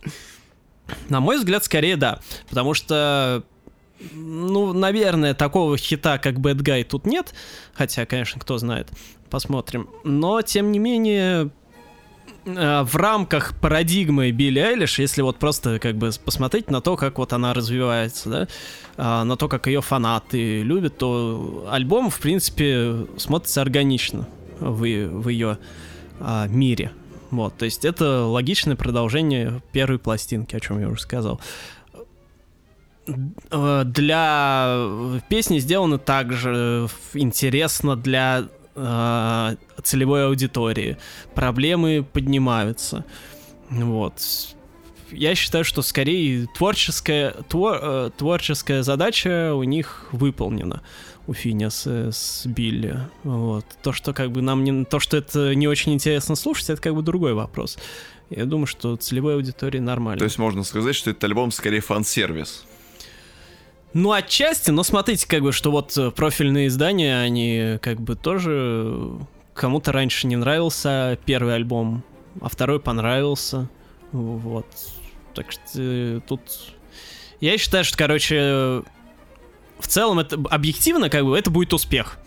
На мой взгляд, скорее да. Потому что ну, наверное, такого хита, как Bad Guy, тут нет. Хотя, конечно, кто знает. Посмотрим. Но, тем не менее, э, в рамках парадигмы Билли Эйлиш, если вот просто как бы посмотреть на то, как вот она развивается, да, а, на то, как ее фанаты любят, то альбом, в принципе, смотрится органично в, в ее а, мире. Вот, то есть это логичное продолжение первой пластинки, о чем я уже сказал. Э, для песни сделано также интересно для э, целевой аудитории. Проблемы поднимаются. Вот. Я считаю, что скорее творческая, твор, э, творческая задача у них выполнена у Финиаса с Билли. Вот. То, что как бы нам не... То, что это не очень интересно слушать, это как бы другой вопрос. Я думаю, что целевой аудитории нормально. То есть можно сказать, что этот альбом скорее фан-сервис. Ну, отчасти, но смотрите, как бы, что вот э, профильные издания, они как бы тоже кому-то раньше не нравился первый альбом, а второй понравился. Вот. Так что э, тут... Я считаю, что, короче, в целом это объективно, как бы, это будет успех.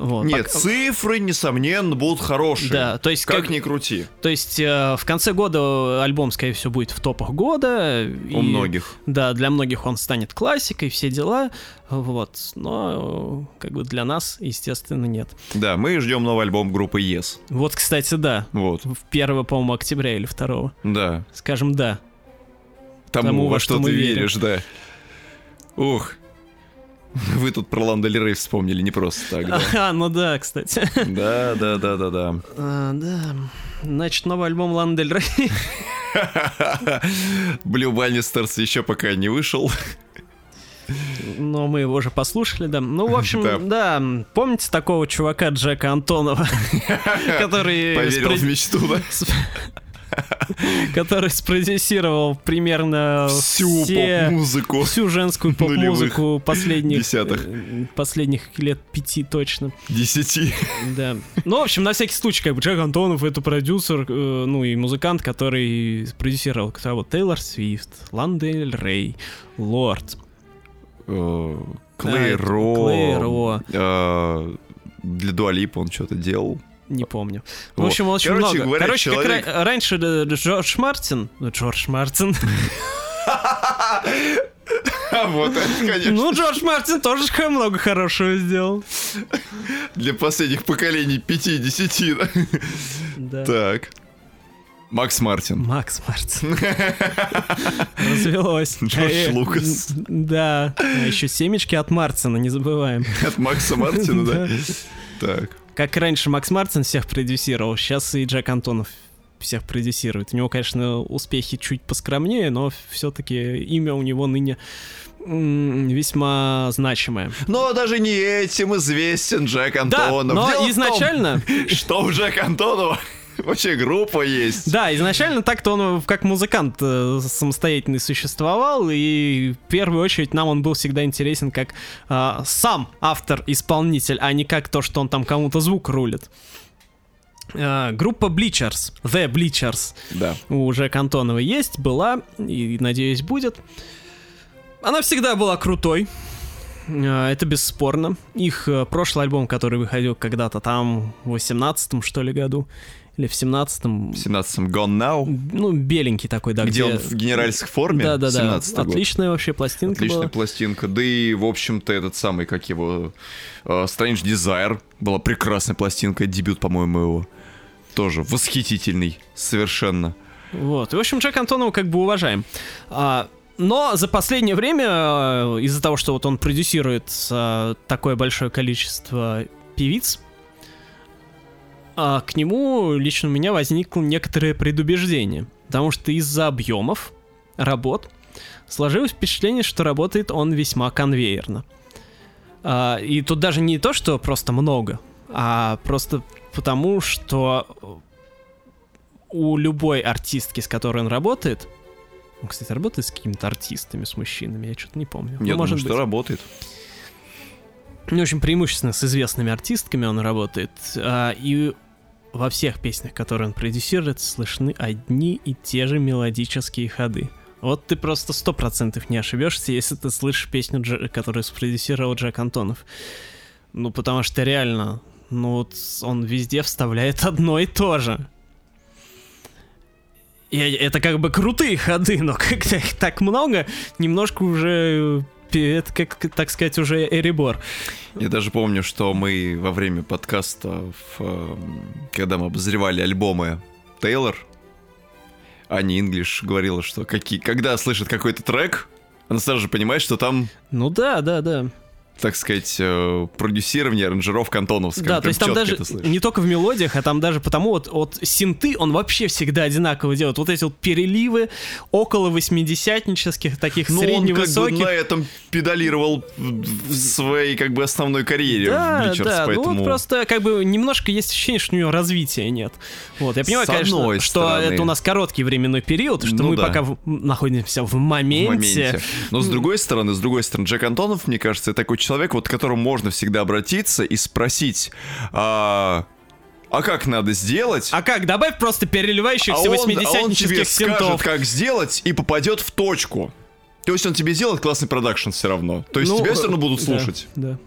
Вот. Нет, Пока... цифры, несомненно, будут хорошие. Да, то есть как, как ни крути. То есть э, в конце года альбом, скорее всего, будет в топах года. У и, многих. Да, для многих он станет классикой, все дела. Вот. Но как бы для нас, естественно, нет. Да, мы ждем новый альбом группы Yes. Вот, кстати, да. Вот. В первого, по-моему, октября или второго. Да. Скажем, да. Тому, Тому во, во что, что ты верим. веришь, да. Ух, вы тут про Ланда Рей вспомнили, не просто так, да? А, ну да, кстати. Да, да, да, да, да. А, да. Значит, новый альбом Ланда Рей. Блю Баннистерс еще пока не вышел. Но мы его уже послушали, да. Ну, в общем, да. да. Помните такого чувака Джека Антонова, который... Поверил в мечту, да? который спродюсировал примерно всю поп-музыку. Всю женскую поп-музыку последних, десятых. Э, последних лет пяти точно. Десяти. Да. Ну, в общем, на всякий случай, как бы Джек Антонов это продюсер, э, ну и музыкант, который продюсировал кто вот Тейлор Свифт, Ландель Рей, Лорд. Клей Ро. Для Дуалипа он что-то делал. Не помню. В общем, вот. очень Короче много. Говоря, Короче, человек... как раньше Джордж Мартин... Ну, Джордж Мартин... Вот это, конечно. Ну, Джордж Мартин тоже много хорошего сделал. Для последних поколений 50, да? Так. Макс Мартин. Макс Мартин. Развелось. Джордж э, Лукас. Да. А еще семечки от Мартина, не забываем. От Макса Мартина, да? Так. Как раньше Макс Мартин всех продюсировал, сейчас и Джек Антонов всех продюсирует. У него, конечно, успехи чуть поскромнее, но все-таки имя у него ныне весьма значимое. Но даже не этим известен Джек Антонов. Да, но Дело изначально... Том, что у Джека Антонова Вообще группа есть. Да, изначально так-то он как музыкант э, самостоятельный существовал, и в первую очередь нам он был всегда интересен как э, сам автор-исполнитель, а не как то, что он там кому-то звук рулит. Uh, группа Bleachers, The Bleachers, да. у Жека Антонова есть, была и, надеюсь, будет. Она всегда была крутой, это бесспорно. Их uh, прошлый альбом, который выходил когда-то там в 18 что ли году, или в 17-м... В 17-м Gone Now? Ну, беленький такой, да. Где, где... он в генеральской форме? Да-да-да. Отличная год. вообще пластинка Отличная была. пластинка. Да и, в общем-то, этот самый, как его... Uh, Strange Desire была прекрасная пластинка, дебют, по-моему, его. Тоже восхитительный совершенно. Вот. И, в общем, Джек Антонова как бы уважаем. А, но за последнее время, э, из-за того, что вот он продюсирует а, такое большое количество певиц, а к нему лично у меня возникло некоторое предубеждение. Потому что из-за объемов работ сложилось впечатление, что работает он весьма конвейерно. А, и тут даже не то, что просто много, а просто потому, что у любой артистки, с которой он работает, он, кстати, работает с какими-то артистами, с мужчинами, я что-то не помню. Я ну, думаю, может что быть. работает. Ну, в общем, преимущественно с известными артистками он работает. А, и во всех песнях, которые он продюсирует, слышны одни и те же мелодические ходы. Вот ты просто сто процентов не ошибешься, если ты слышишь песню, Дж... которую спродюсировал Джек Антонов. Ну, потому что реально, ну вот он везде вставляет одно и то же. И это как бы крутые ходы, но когда их так много, немножко уже это, как, так сказать, уже Эрибор. Я даже помню, что мы во время подкаста, в, когда мы обозревали альбомы Тейлор, Ани Инглиш говорила, что какие, когда слышит какой-то трек, Она сразу же понимает, что там Ну да, да, да. Так сказать, э, продюсирование, аранжировка антоновская. Да, то есть там даже не только в мелодиях, а там даже потому вот, вот синты он вообще всегда одинаково делает. Вот эти вот переливы около восьмидесятнических, таких Ну, он как бы средневысоких. на этом педалировал в своей как бы основной карьере в Да, Bleachers, да, ну поэтому... вот просто как бы немножко есть ощущение, что у него развития нет. Вот, я понимаю, С конечно, что стороны. это у нас короткий временной период, что Ну мы да. пока в- находимся в в моменте. моменте. Но с другой стороны, с другой стороны, Джек Антонов, мне кажется, такой человек, вот к которому можно всегда обратиться и спросить, а, а как надо сделать? А как, добавь просто переливающихся а он, а он тебе скажет, синтов. как сделать, и попадет в точку. То есть он тебе сделает классный продакшн все равно. То есть Ну, тебя все равно будут да, слушать. Да.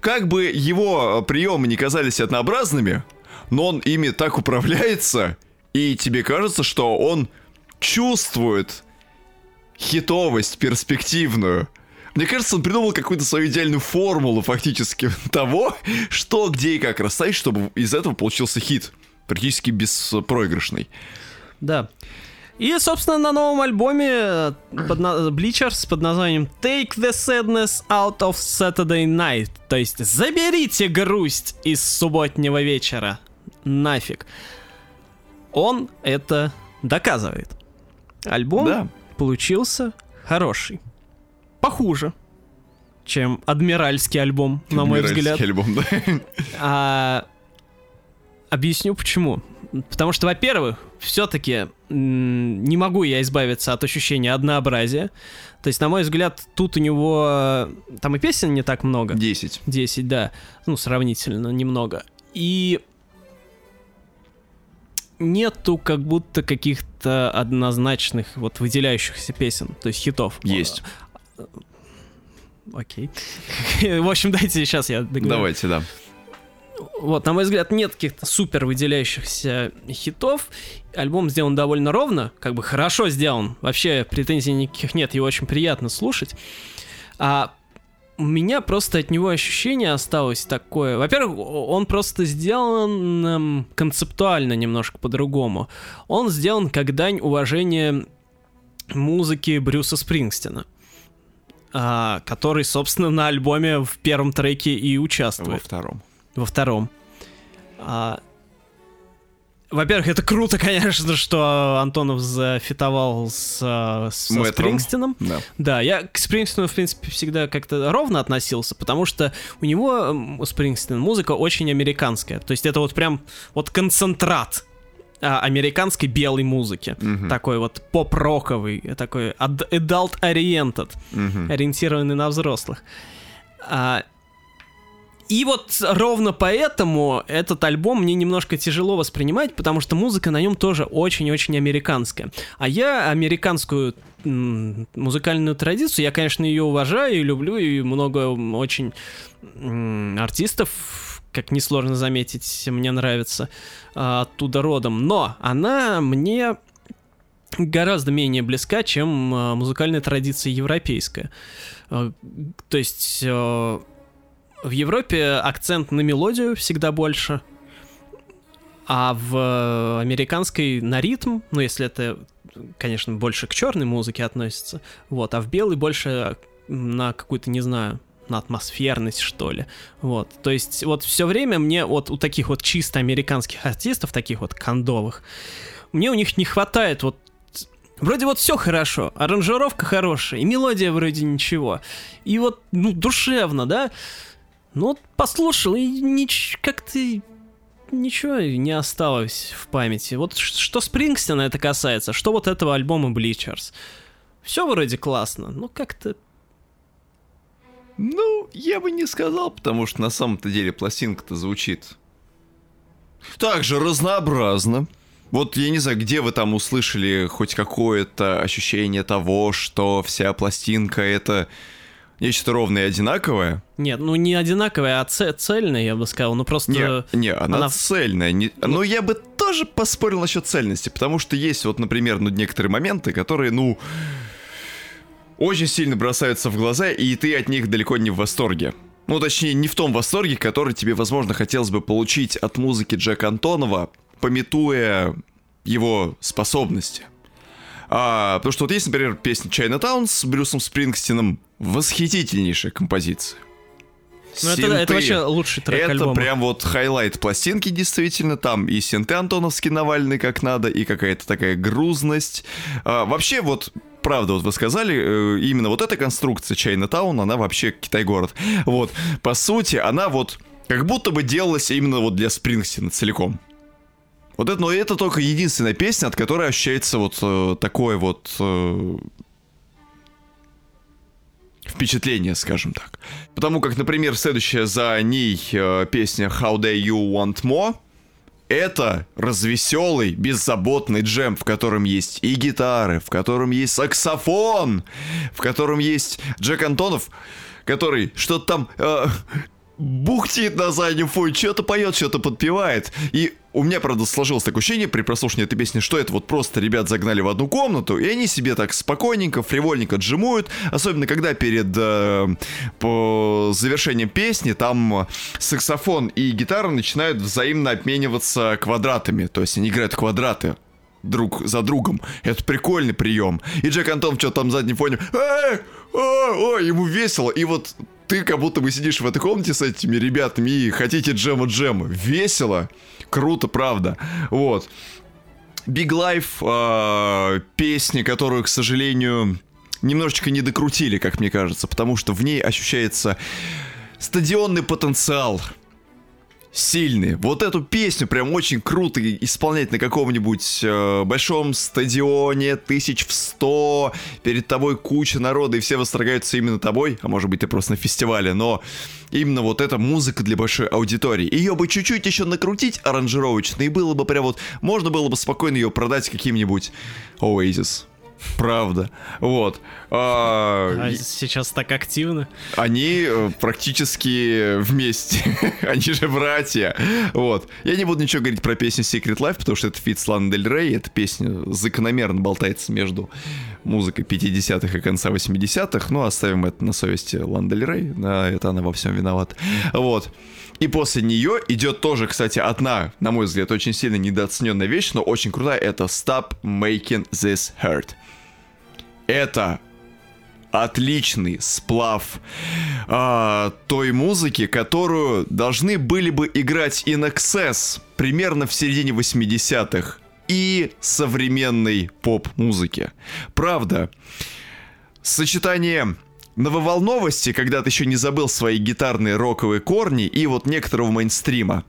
Как бы его э, приемы не казались однообразными, но он ими так управляется, и тебе кажется, что он чувствует хитовость перспективную. Мне кажется, он придумал какую-то свою идеальную формулу фактически того, что, где и как расставить, чтобы из этого получился хит. Практически беспроигрышный. Да. И, собственно, на новом альбоме э, под на- Bleachers под названием Take the Sadness Out of Saturday Night. То есть заберите грусть из субботнего вечера. Нафиг. Он это доказывает. Альбом Да. получился хороший. Похуже, чем Адмиральский альбом, на мой взгляд. альбом, да. А, объясню почему. Потому что, во-первых, все-таки не могу я избавиться от ощущения однообразия. То есть, на мой взгляд, тут у него... Там и песен не так много. 10. 10, да. Ну, сравнительно немного. И нету как будто каких-то однозначных вот выделяющихся песен, то есть хитов. Есть. Окей. В общем, дайте сейчас я договорю. Давайте, да. Вот, на мой взгляд, нет каких-то супер выделяющихся хитов. Альбом сделан довольно ровно, как бы хорошо сделан. Вообще претензий никаких нет, его очень приятно слушать. А у меня просто от него ощущение осталось такое. Во-первых, он просто сделан эм, концептуально немножко по-другому. Он сделан как дань уважения музыки Брюса Спрингстина. А, который, собственно, на альбоме в первом треке и Во участвует втором. во втором. А, во-первых, это круто, конечно, что Антонов зафитовал с, а, с- со. Спрингстином. Да. Да, я к Спрингстину, в принципе, всегда как-то ровно относился, потому что у него, у Спрингстина, музыка очень американская. То есть это вот прям вот концентрат американской белой музыки. Мгм. Такой вот поп-роковый, такой adult-oriented Мгм. ориентированный на взрослых. А, и вот ровно поэтому этот альбом мне немножко тяжело воспринимать, потому что музыка на нем тоже очень-очень американская. А я американскую музыкальную традицию, я, конечно, ее уважаю и люблю, и много очень артистов, как несложно заметить, мне нравится а, оттуда родом. Но она мне гораздо менее близка, чем а, музыкальная традиция европейская. А, То есть в Европе акцент на мелодию всегда больше, а в американской на ритм, ну если это, конечно, больше к черной музыке относится, вот, а в белой больше на какую-то, не знаю, на атмосферность, что ли. Вот. То есть, вот все время мне вот у таких вот чисто американских артистов, таких вот кондовых, мне у них не хватает вот Вроде вот все хорошо, аранжировка хорошая, и мелодия вроде ничего. И вот, ну, душевно, да? Ну, вот послушал, и нич- как-то ничего не осталось в памяти. Вот что Спрингстина это касается, что вот этого альбома Bleachers. Все вроде классно, но как-то... Ну, я бы не сказал, потому что на самом-то деле пластинка-то звучит также разнообразно. Вот я не знаю, где вы там услышали хоть какое-то ощущение того, что вся пластинка это нечто ровное и одинаковое. Нет, ну не одинаковая, а ц- цельная, я бы сказал. Ну просто... Не, не, она, она- цельная. Не- Но я бы тоже поспорил насчет цельности, потому что есть вот, например, ну, некоторые моменты, которые, ну, очень сильно бросаются в глаза, и ты от них далеко не в восторге. Ну, точнее, не в том восторге, который тебе, возможно, хотелось бы получить от музыки Джека Антонова, памятуя его способности. А, потому что вот есть, например, песня Chinatown с Брюсом Спрингстином. Восхитительнейшая композиция. Ну, это, это вообще лучший трек Это альбома. прям вот highlight пластинки, действительно. Там и синты антоновские навалены как надо, и какая-то такая грузность. А, вообще вот правда, вот вы сказали, э, именно вот эта конструкция Чайнатаун, она вообще Китай-город. Вот, по сути, она вот как будто бы делалась именно вот для Спрингстина целиком. Вот это, но это только единственная песня, от которой ощущается вот э, такое вот э, впечатление, скажем так. Потому как, например, следующая за ней э, песня How Do You Want More это развеселый, беззаботный джем, в котором есть и гитары, в котором есть саксофон, в котором есть Джек Антонов, который что-то там э, бухтит на заднем фоне, что-то поет, что-то подпевает. И у меня, правда, сложилось такое ощущение при прослушивании этой песни, что это вот просто ребят загнали в одну комнату, и они себе так спокойненько, фривольненько джимуют, особенно когда перед э, по завершением песни там саксофон и гитара начинают взаимно обмениваться квадратами, то есть они играют квадраты друг за другом. Это прикольный прием. И Джек Антон что-то там в заднем фоне, эй, о, ему весело. И вот ты как будто бы сидишь в этой комнате с этими ребятами и хотите джема-джема. Весело, круто, правда. Вот. Big Life, э, песня, которую, к сожалению, немножечко не докрутили, как мне кажется, потому что в ней ощущается стадионный потенциал сильный. Вот эту песню прям очень круто исполнять на каком-нибудь э, большом стадионе, тысяч в сто, перед тобой куча народа, и все восторгаются именно тобой, а может быть ты просто на фестивале, но именно вот эта музыка для большой аудитории. Ее бы чуть-чуть еще накрутить аранжировочно, и было бы прям вот, можно было бы спокойно ее продать каким-нибудь Oasis. Правда. Вот. А, а сейчас так активно. Они э, практически вместе. они же братья. Вот. Я не буду ничего говорить про песню Secret Life, потому что это фит с Лана Дель Рей. Эта песня закономерно болтается между музыкой 50-х и конца 80-х. Ну, оставим это на совести Лана Дель Рей. Да, это она во всем виновата. Вот. И после нее идет тоже, кстати, одна, на мой взгляд, очень сильно недооцененная вещь, но очень крутая. Это Stop Making This Hurt это отличный сплав а, той музыки, которую должны были бы играть in excess примерно в середине 80-х и современной поп-музыки. Правда, сочетание нововолновости, когда ты еще не забыл свои гитарные роковые корни и вот некоторого мейнстрима,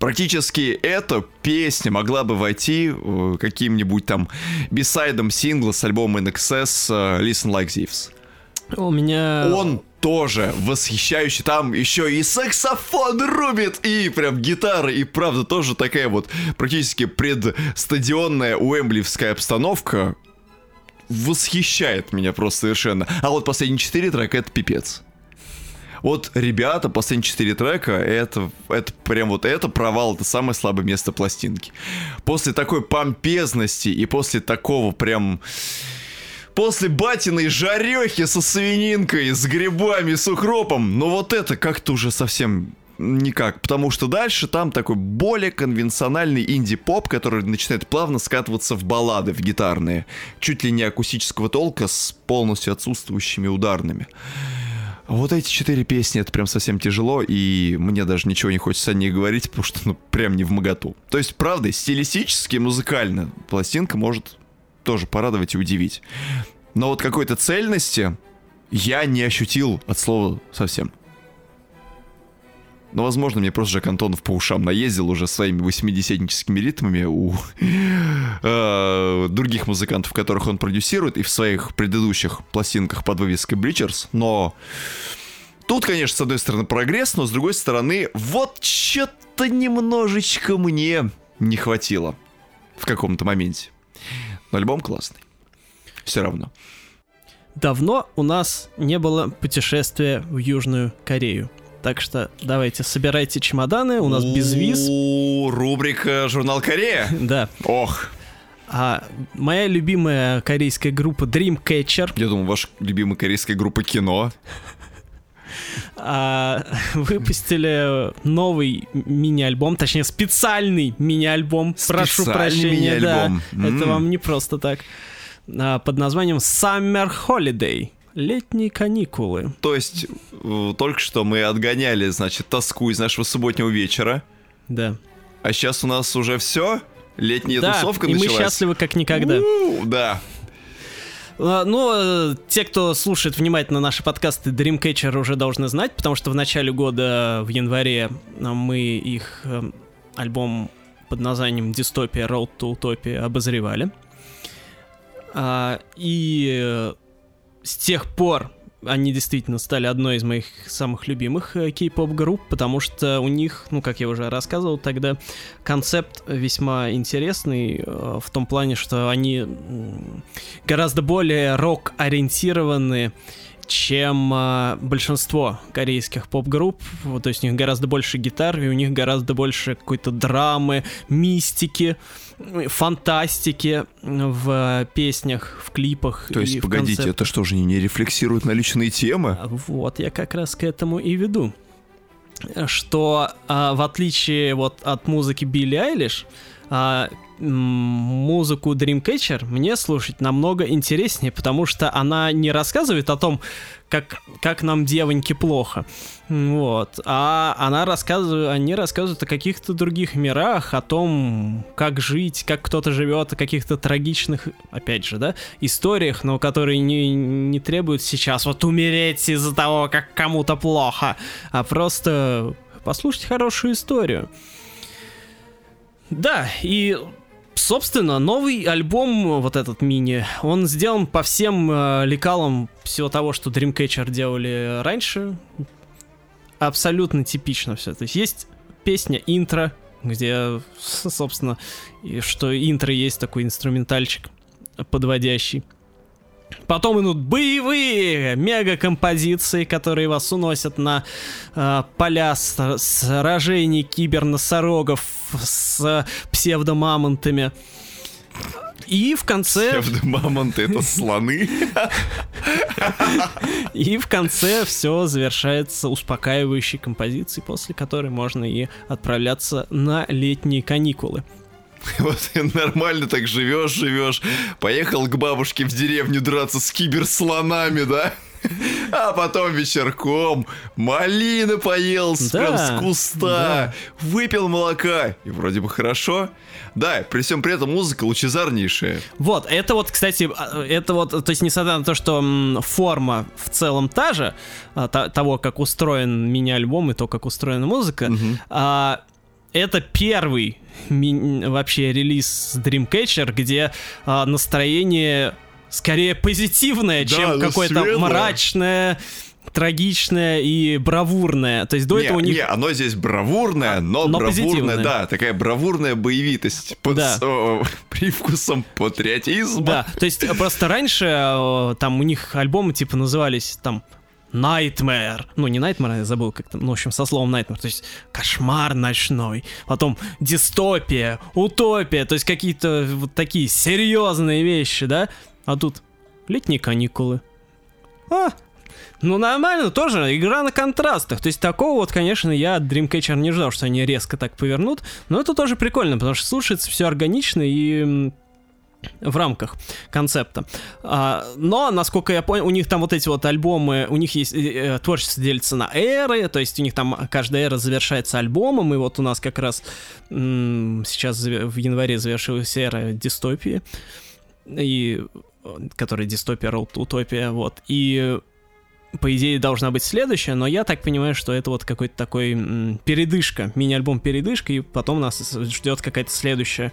Практически эта песня могла бы войти э, каким-нибудь там бисайдом сингла с альбома NXS э, Listen Like Thieves. У меня... Он тоже восхищающий. Там еще и саксофон рубит, и прям гитара, и правда тоже такая вот практически предстадионная уэмбливская обстановка восхищает меня просто совершенно. А вот последние четыре трека это пипец. Вот ребята, последние четыре трека, это, это прям вот это провал, это самое слабое место пластинки. После такой помпезности и после такого прям... После батиной жарехи со свининкой, с грибами, с укропом, но вот это как-то уже совсем никак, потому что дальше там такой более конвенциональный инди-поп, который начинает плавно скатываться в баллады, в гитарные, чуть ли не акустического толка с полностью отсутствующими ударными. Вот эти четыре песни, это прям совсем тяжело, и мне даже ничего не хочется о них говорить, потому что, ну, прям не в моготу. То есть, правда, стилистически, музыкально пластинка может тоже порадовать и удивить. Но вот какой-то цельности я не ощутил от слова совсем. Но, возможно, мне просто Жак Антонов по ушам наездил уже своими восьмидесятническими ритмами у э, других музыкантов, которых он продюсирует, и в своих предыдущих пластинках под вывеской Bleachers. Но тут, конечно, с одной стороны прогресс, но с другой стороны, вот что-то немножечко мне не хватило в каком-то моменте. Но альбом классный. Все равно. Давно у нас не было путешествия в Южную Корею. Так что давайте, собирайте чемоданы, у нас без виз. Рубрика «Журнал Корея». Да. Ох. А моя любимая корейская группа Dreamcatcher. Я думал, ваша любимая корейская группа кино. а, выпустили новый мини-альбом, точнее специальный мини-альбом. Прошу прощения, да, mm. это вам не просто так. А, под названием Summer Holiday. Летние каникулы. То есть э, только что мы отгоняли, значит, тоску из нашего субботнего вечера. Да. А сейчас у нас уже все? Летняя да, тусовка и началась? мы счастливы как никогда. У-у-у, да. А, ну, э, те, кто слушает внимательно наши подкасты, Dreamcatcher уже должны знать, потому что в начале года, в январе, мы их э, альбом под названием «Дистопия. Road to Utopia» обозревали. А, и э, с тех пор они действительно стали одной из моих самых любимых э, кей-поп групп, потому что у них, ну, как я уже рассказывал тогда, концепт весьма интересный э, в том плане, что они гораздо более рок-ориентированы, чем э, большинство корейских поп-групп. То есть у них гораздо больше гитар, и у них гораздо больше какой-то драмы, мистики фантастики в песнях, в клипах. То есть, погодите, это что же не рефлексирует на личные темы? Вот, я как раз к этому и веду. Что а, в отличие вот от музыки Билли Айлиш, а, музыку Dreamcatcher мне слушать намного интереснее, потому что она не рассказывает о том, как, как нам девоньки плохо. Вот. А она рассказывает, они рассказывают о каких-то других мирах, о том, как жить, как кто-то живет, о каких-то трагичных, опять же, да, историях, но которые не, не требуют сейчас вот умереть из-за того, как кому-то плохо, а просто послушать хорошую историю. Да, и Собственно, новый альбом, вот этот мини, он сделан по всем э, лекалам всего того, что Dreamcatcher делали раньше. Абсолютно типично все. То есть есть песня интро, где, собственно, что интро есть такой инструментальчик подводящий. Потом идут боевые мега-композиции, которые вас уносят на э, поля сражений киберносорогов с псевдомамонтами. И в конце... Псевдомамонты — это слоны. И в конце все завершается успокаивающей композицией, после которой можно и отправляться на летние каникулы. Вот нормально так живешь, живешь. Поехал к бабушке в деревню драться с киберслонами, да? А потом вечерком малины поел да, прям с куста, да. выпил молока, и вроде бы хорошо. Да, при всем при этом музыка лучезарнейшая. Вот, это вот, кстати, а, это вот, то есть несмотря на то, что форма в целом та же, а, того, как устроен мини-альбом и то, как устроена музыка, угу. а, это первый вообще релиз Dreamcatcher, где а, настроение скорее позитивное, да, чем какое-то мрачное трагичное и бравурное. То есть до не, этого у них... Не, оно здесь бравурное, но, но бравурное, позитивное. да, такая бравурная боевитость под да. о, привкусом патриотизма. Да, то есть просто раньше там у них альбомы типа назывались там Nightmare. Ну, не Nightmare, я забыл как там, ну, в общем, со словом Nightmare. То есть кошмар ночной. Потом дистопия, утопия. То есть какие-то вот такие серьезные вещи, да? А тут летние каникулы. А, ну нормально, тоже игра на контрастах. То есть такого вот, конечно, я от Dreamcatcher не ждал, что они резко так повернут. Но это тоже прикольно, потому что слушается все органично и в рамках концепта. А, но, насколько я понял, у них там вот эти вот альбомы, у них есть э, э, творчество делится на эры, то есть у них там каждая эра завершается альбомом, и вот у нас как раз сейчас в январе завершилась эра дистопии, и которая дистопия, роуд утопия, вот, и по идее, должна быть следующая, но я так понимаю, что это вот какой-то такой м, передышка, мини-альбом передышка, и потом нас ждет какая-то следующая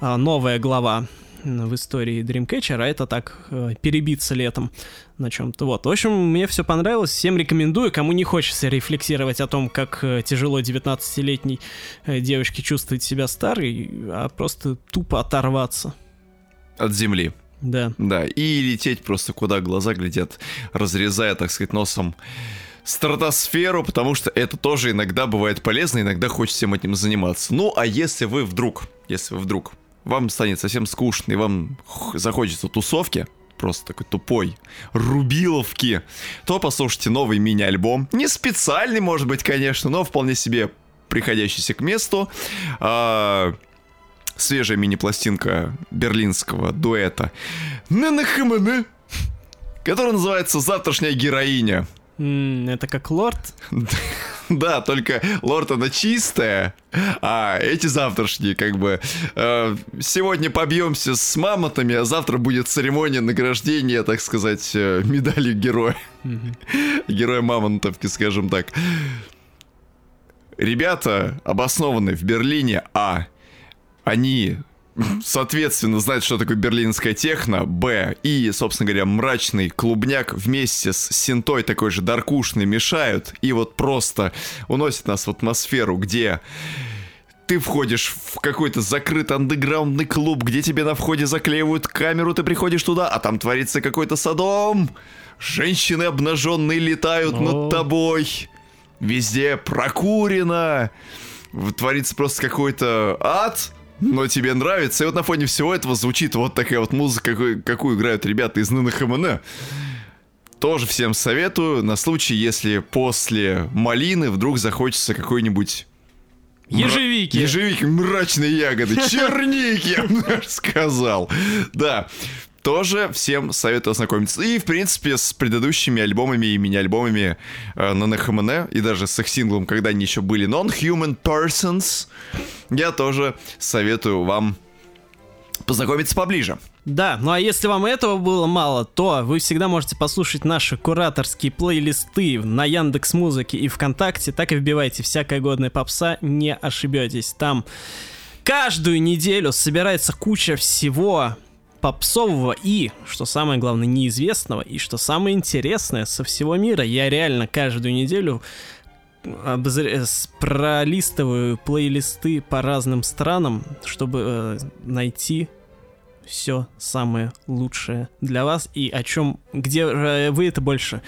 а, новая глава в истории Dreamcatcher, а это так э, перебиться летом на чем-то. Вот. В общем, мне все понравилось. Всем рекомендую. Кому не хочется рефлексировать о том, как э, тяжело 19-летней э, девочке чувствовать себя старой, а просто тупо оторваться. От земли. Да. Да, и лететь просто куда глаза глядят, разрезая, так сказать, носом стратосферу, потому что это тоже иногда бывает полезно, иногда хочется всем этим заниматься. Ну, а если вы вдруг, если вы вдруг вам станет совсем скучно и вам захочется тусовки, просто такой тупой, рубиловки, то послушайте новый мини-альбом. Не специальный, может быть, конечно, но вполне себе приходящийся к месту. А, свежая мини-пластинка берлинского дуэта ННХМН, который называется «Завтрашняя героиня». Это как лорд? Да, только лорд она чистая, а эти завтрашние как бы э, сегодня побьемся с мамотами, а завтра будет церемония награждения, так сказать, э, медалью героя. Героя мамонтовки, скажем так. Ребята обоснованы в Берлине, а они соответственно, знают, что такое берлинская техно, Б, и, собственно говоря, мрачный клубняк вместе с синтой такой же даркушный мешают, и вот просто уносят нас в атмосферу, где ты входишь в какой-то закрытый андеграундный клуб, где тебе на входе заклеивают камеру, ты приходишь туда, а там творится какой-то садом. Женщины обнаженные летают О. над тобой. Везде прокурено. Творится просто какой-то ад. Но тебе нравится. И вот на фоне всего этого звучит вот такая вот музыка, какую, какую играют ребята из ННХМН. Тоже всем советую на случай, если после малины вдруг захочется какой-нибудь Мра- Ежевики. Ежевики, мрачные ягоды, черники, я сказал. Да, тоже всем советую ознакомиться. И, в принципе, с предыдущими альбомами и мини-альбомами э, на НХМН, и даже с их синглом, когда они еще были Non-Human Persons, я тоже советую вам познакомиться поближе. Да, ну а если вам этого было мало, то вы всегда можете послушать наши кураторские плейлисты на Яндекс Музыке и ВКонтакте. Так и вбивайте всякая годная попса, не ошибетесь. Там каждую неделю собирается куча всего попсового и, что самое главное, неизвестного, и что самое интересное со всего мира. Я реально каждую неделю обозр- с- пролистываю плейлисты по разным странам, чтобы э, найти все самое лучшее для вас и о чем, где э, вы это больше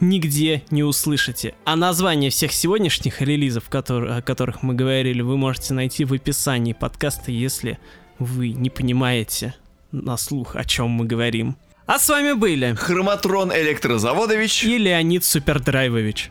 нигде не услышите. А название всех сегодняшних релизов, котор- о которых мы говорили, вы можете найти в описании подкаста, если вы не понимаете на слух, о чем мы говорим. А с вами были Хроматрон Электрозаводович. и Леонид Супердрайвович.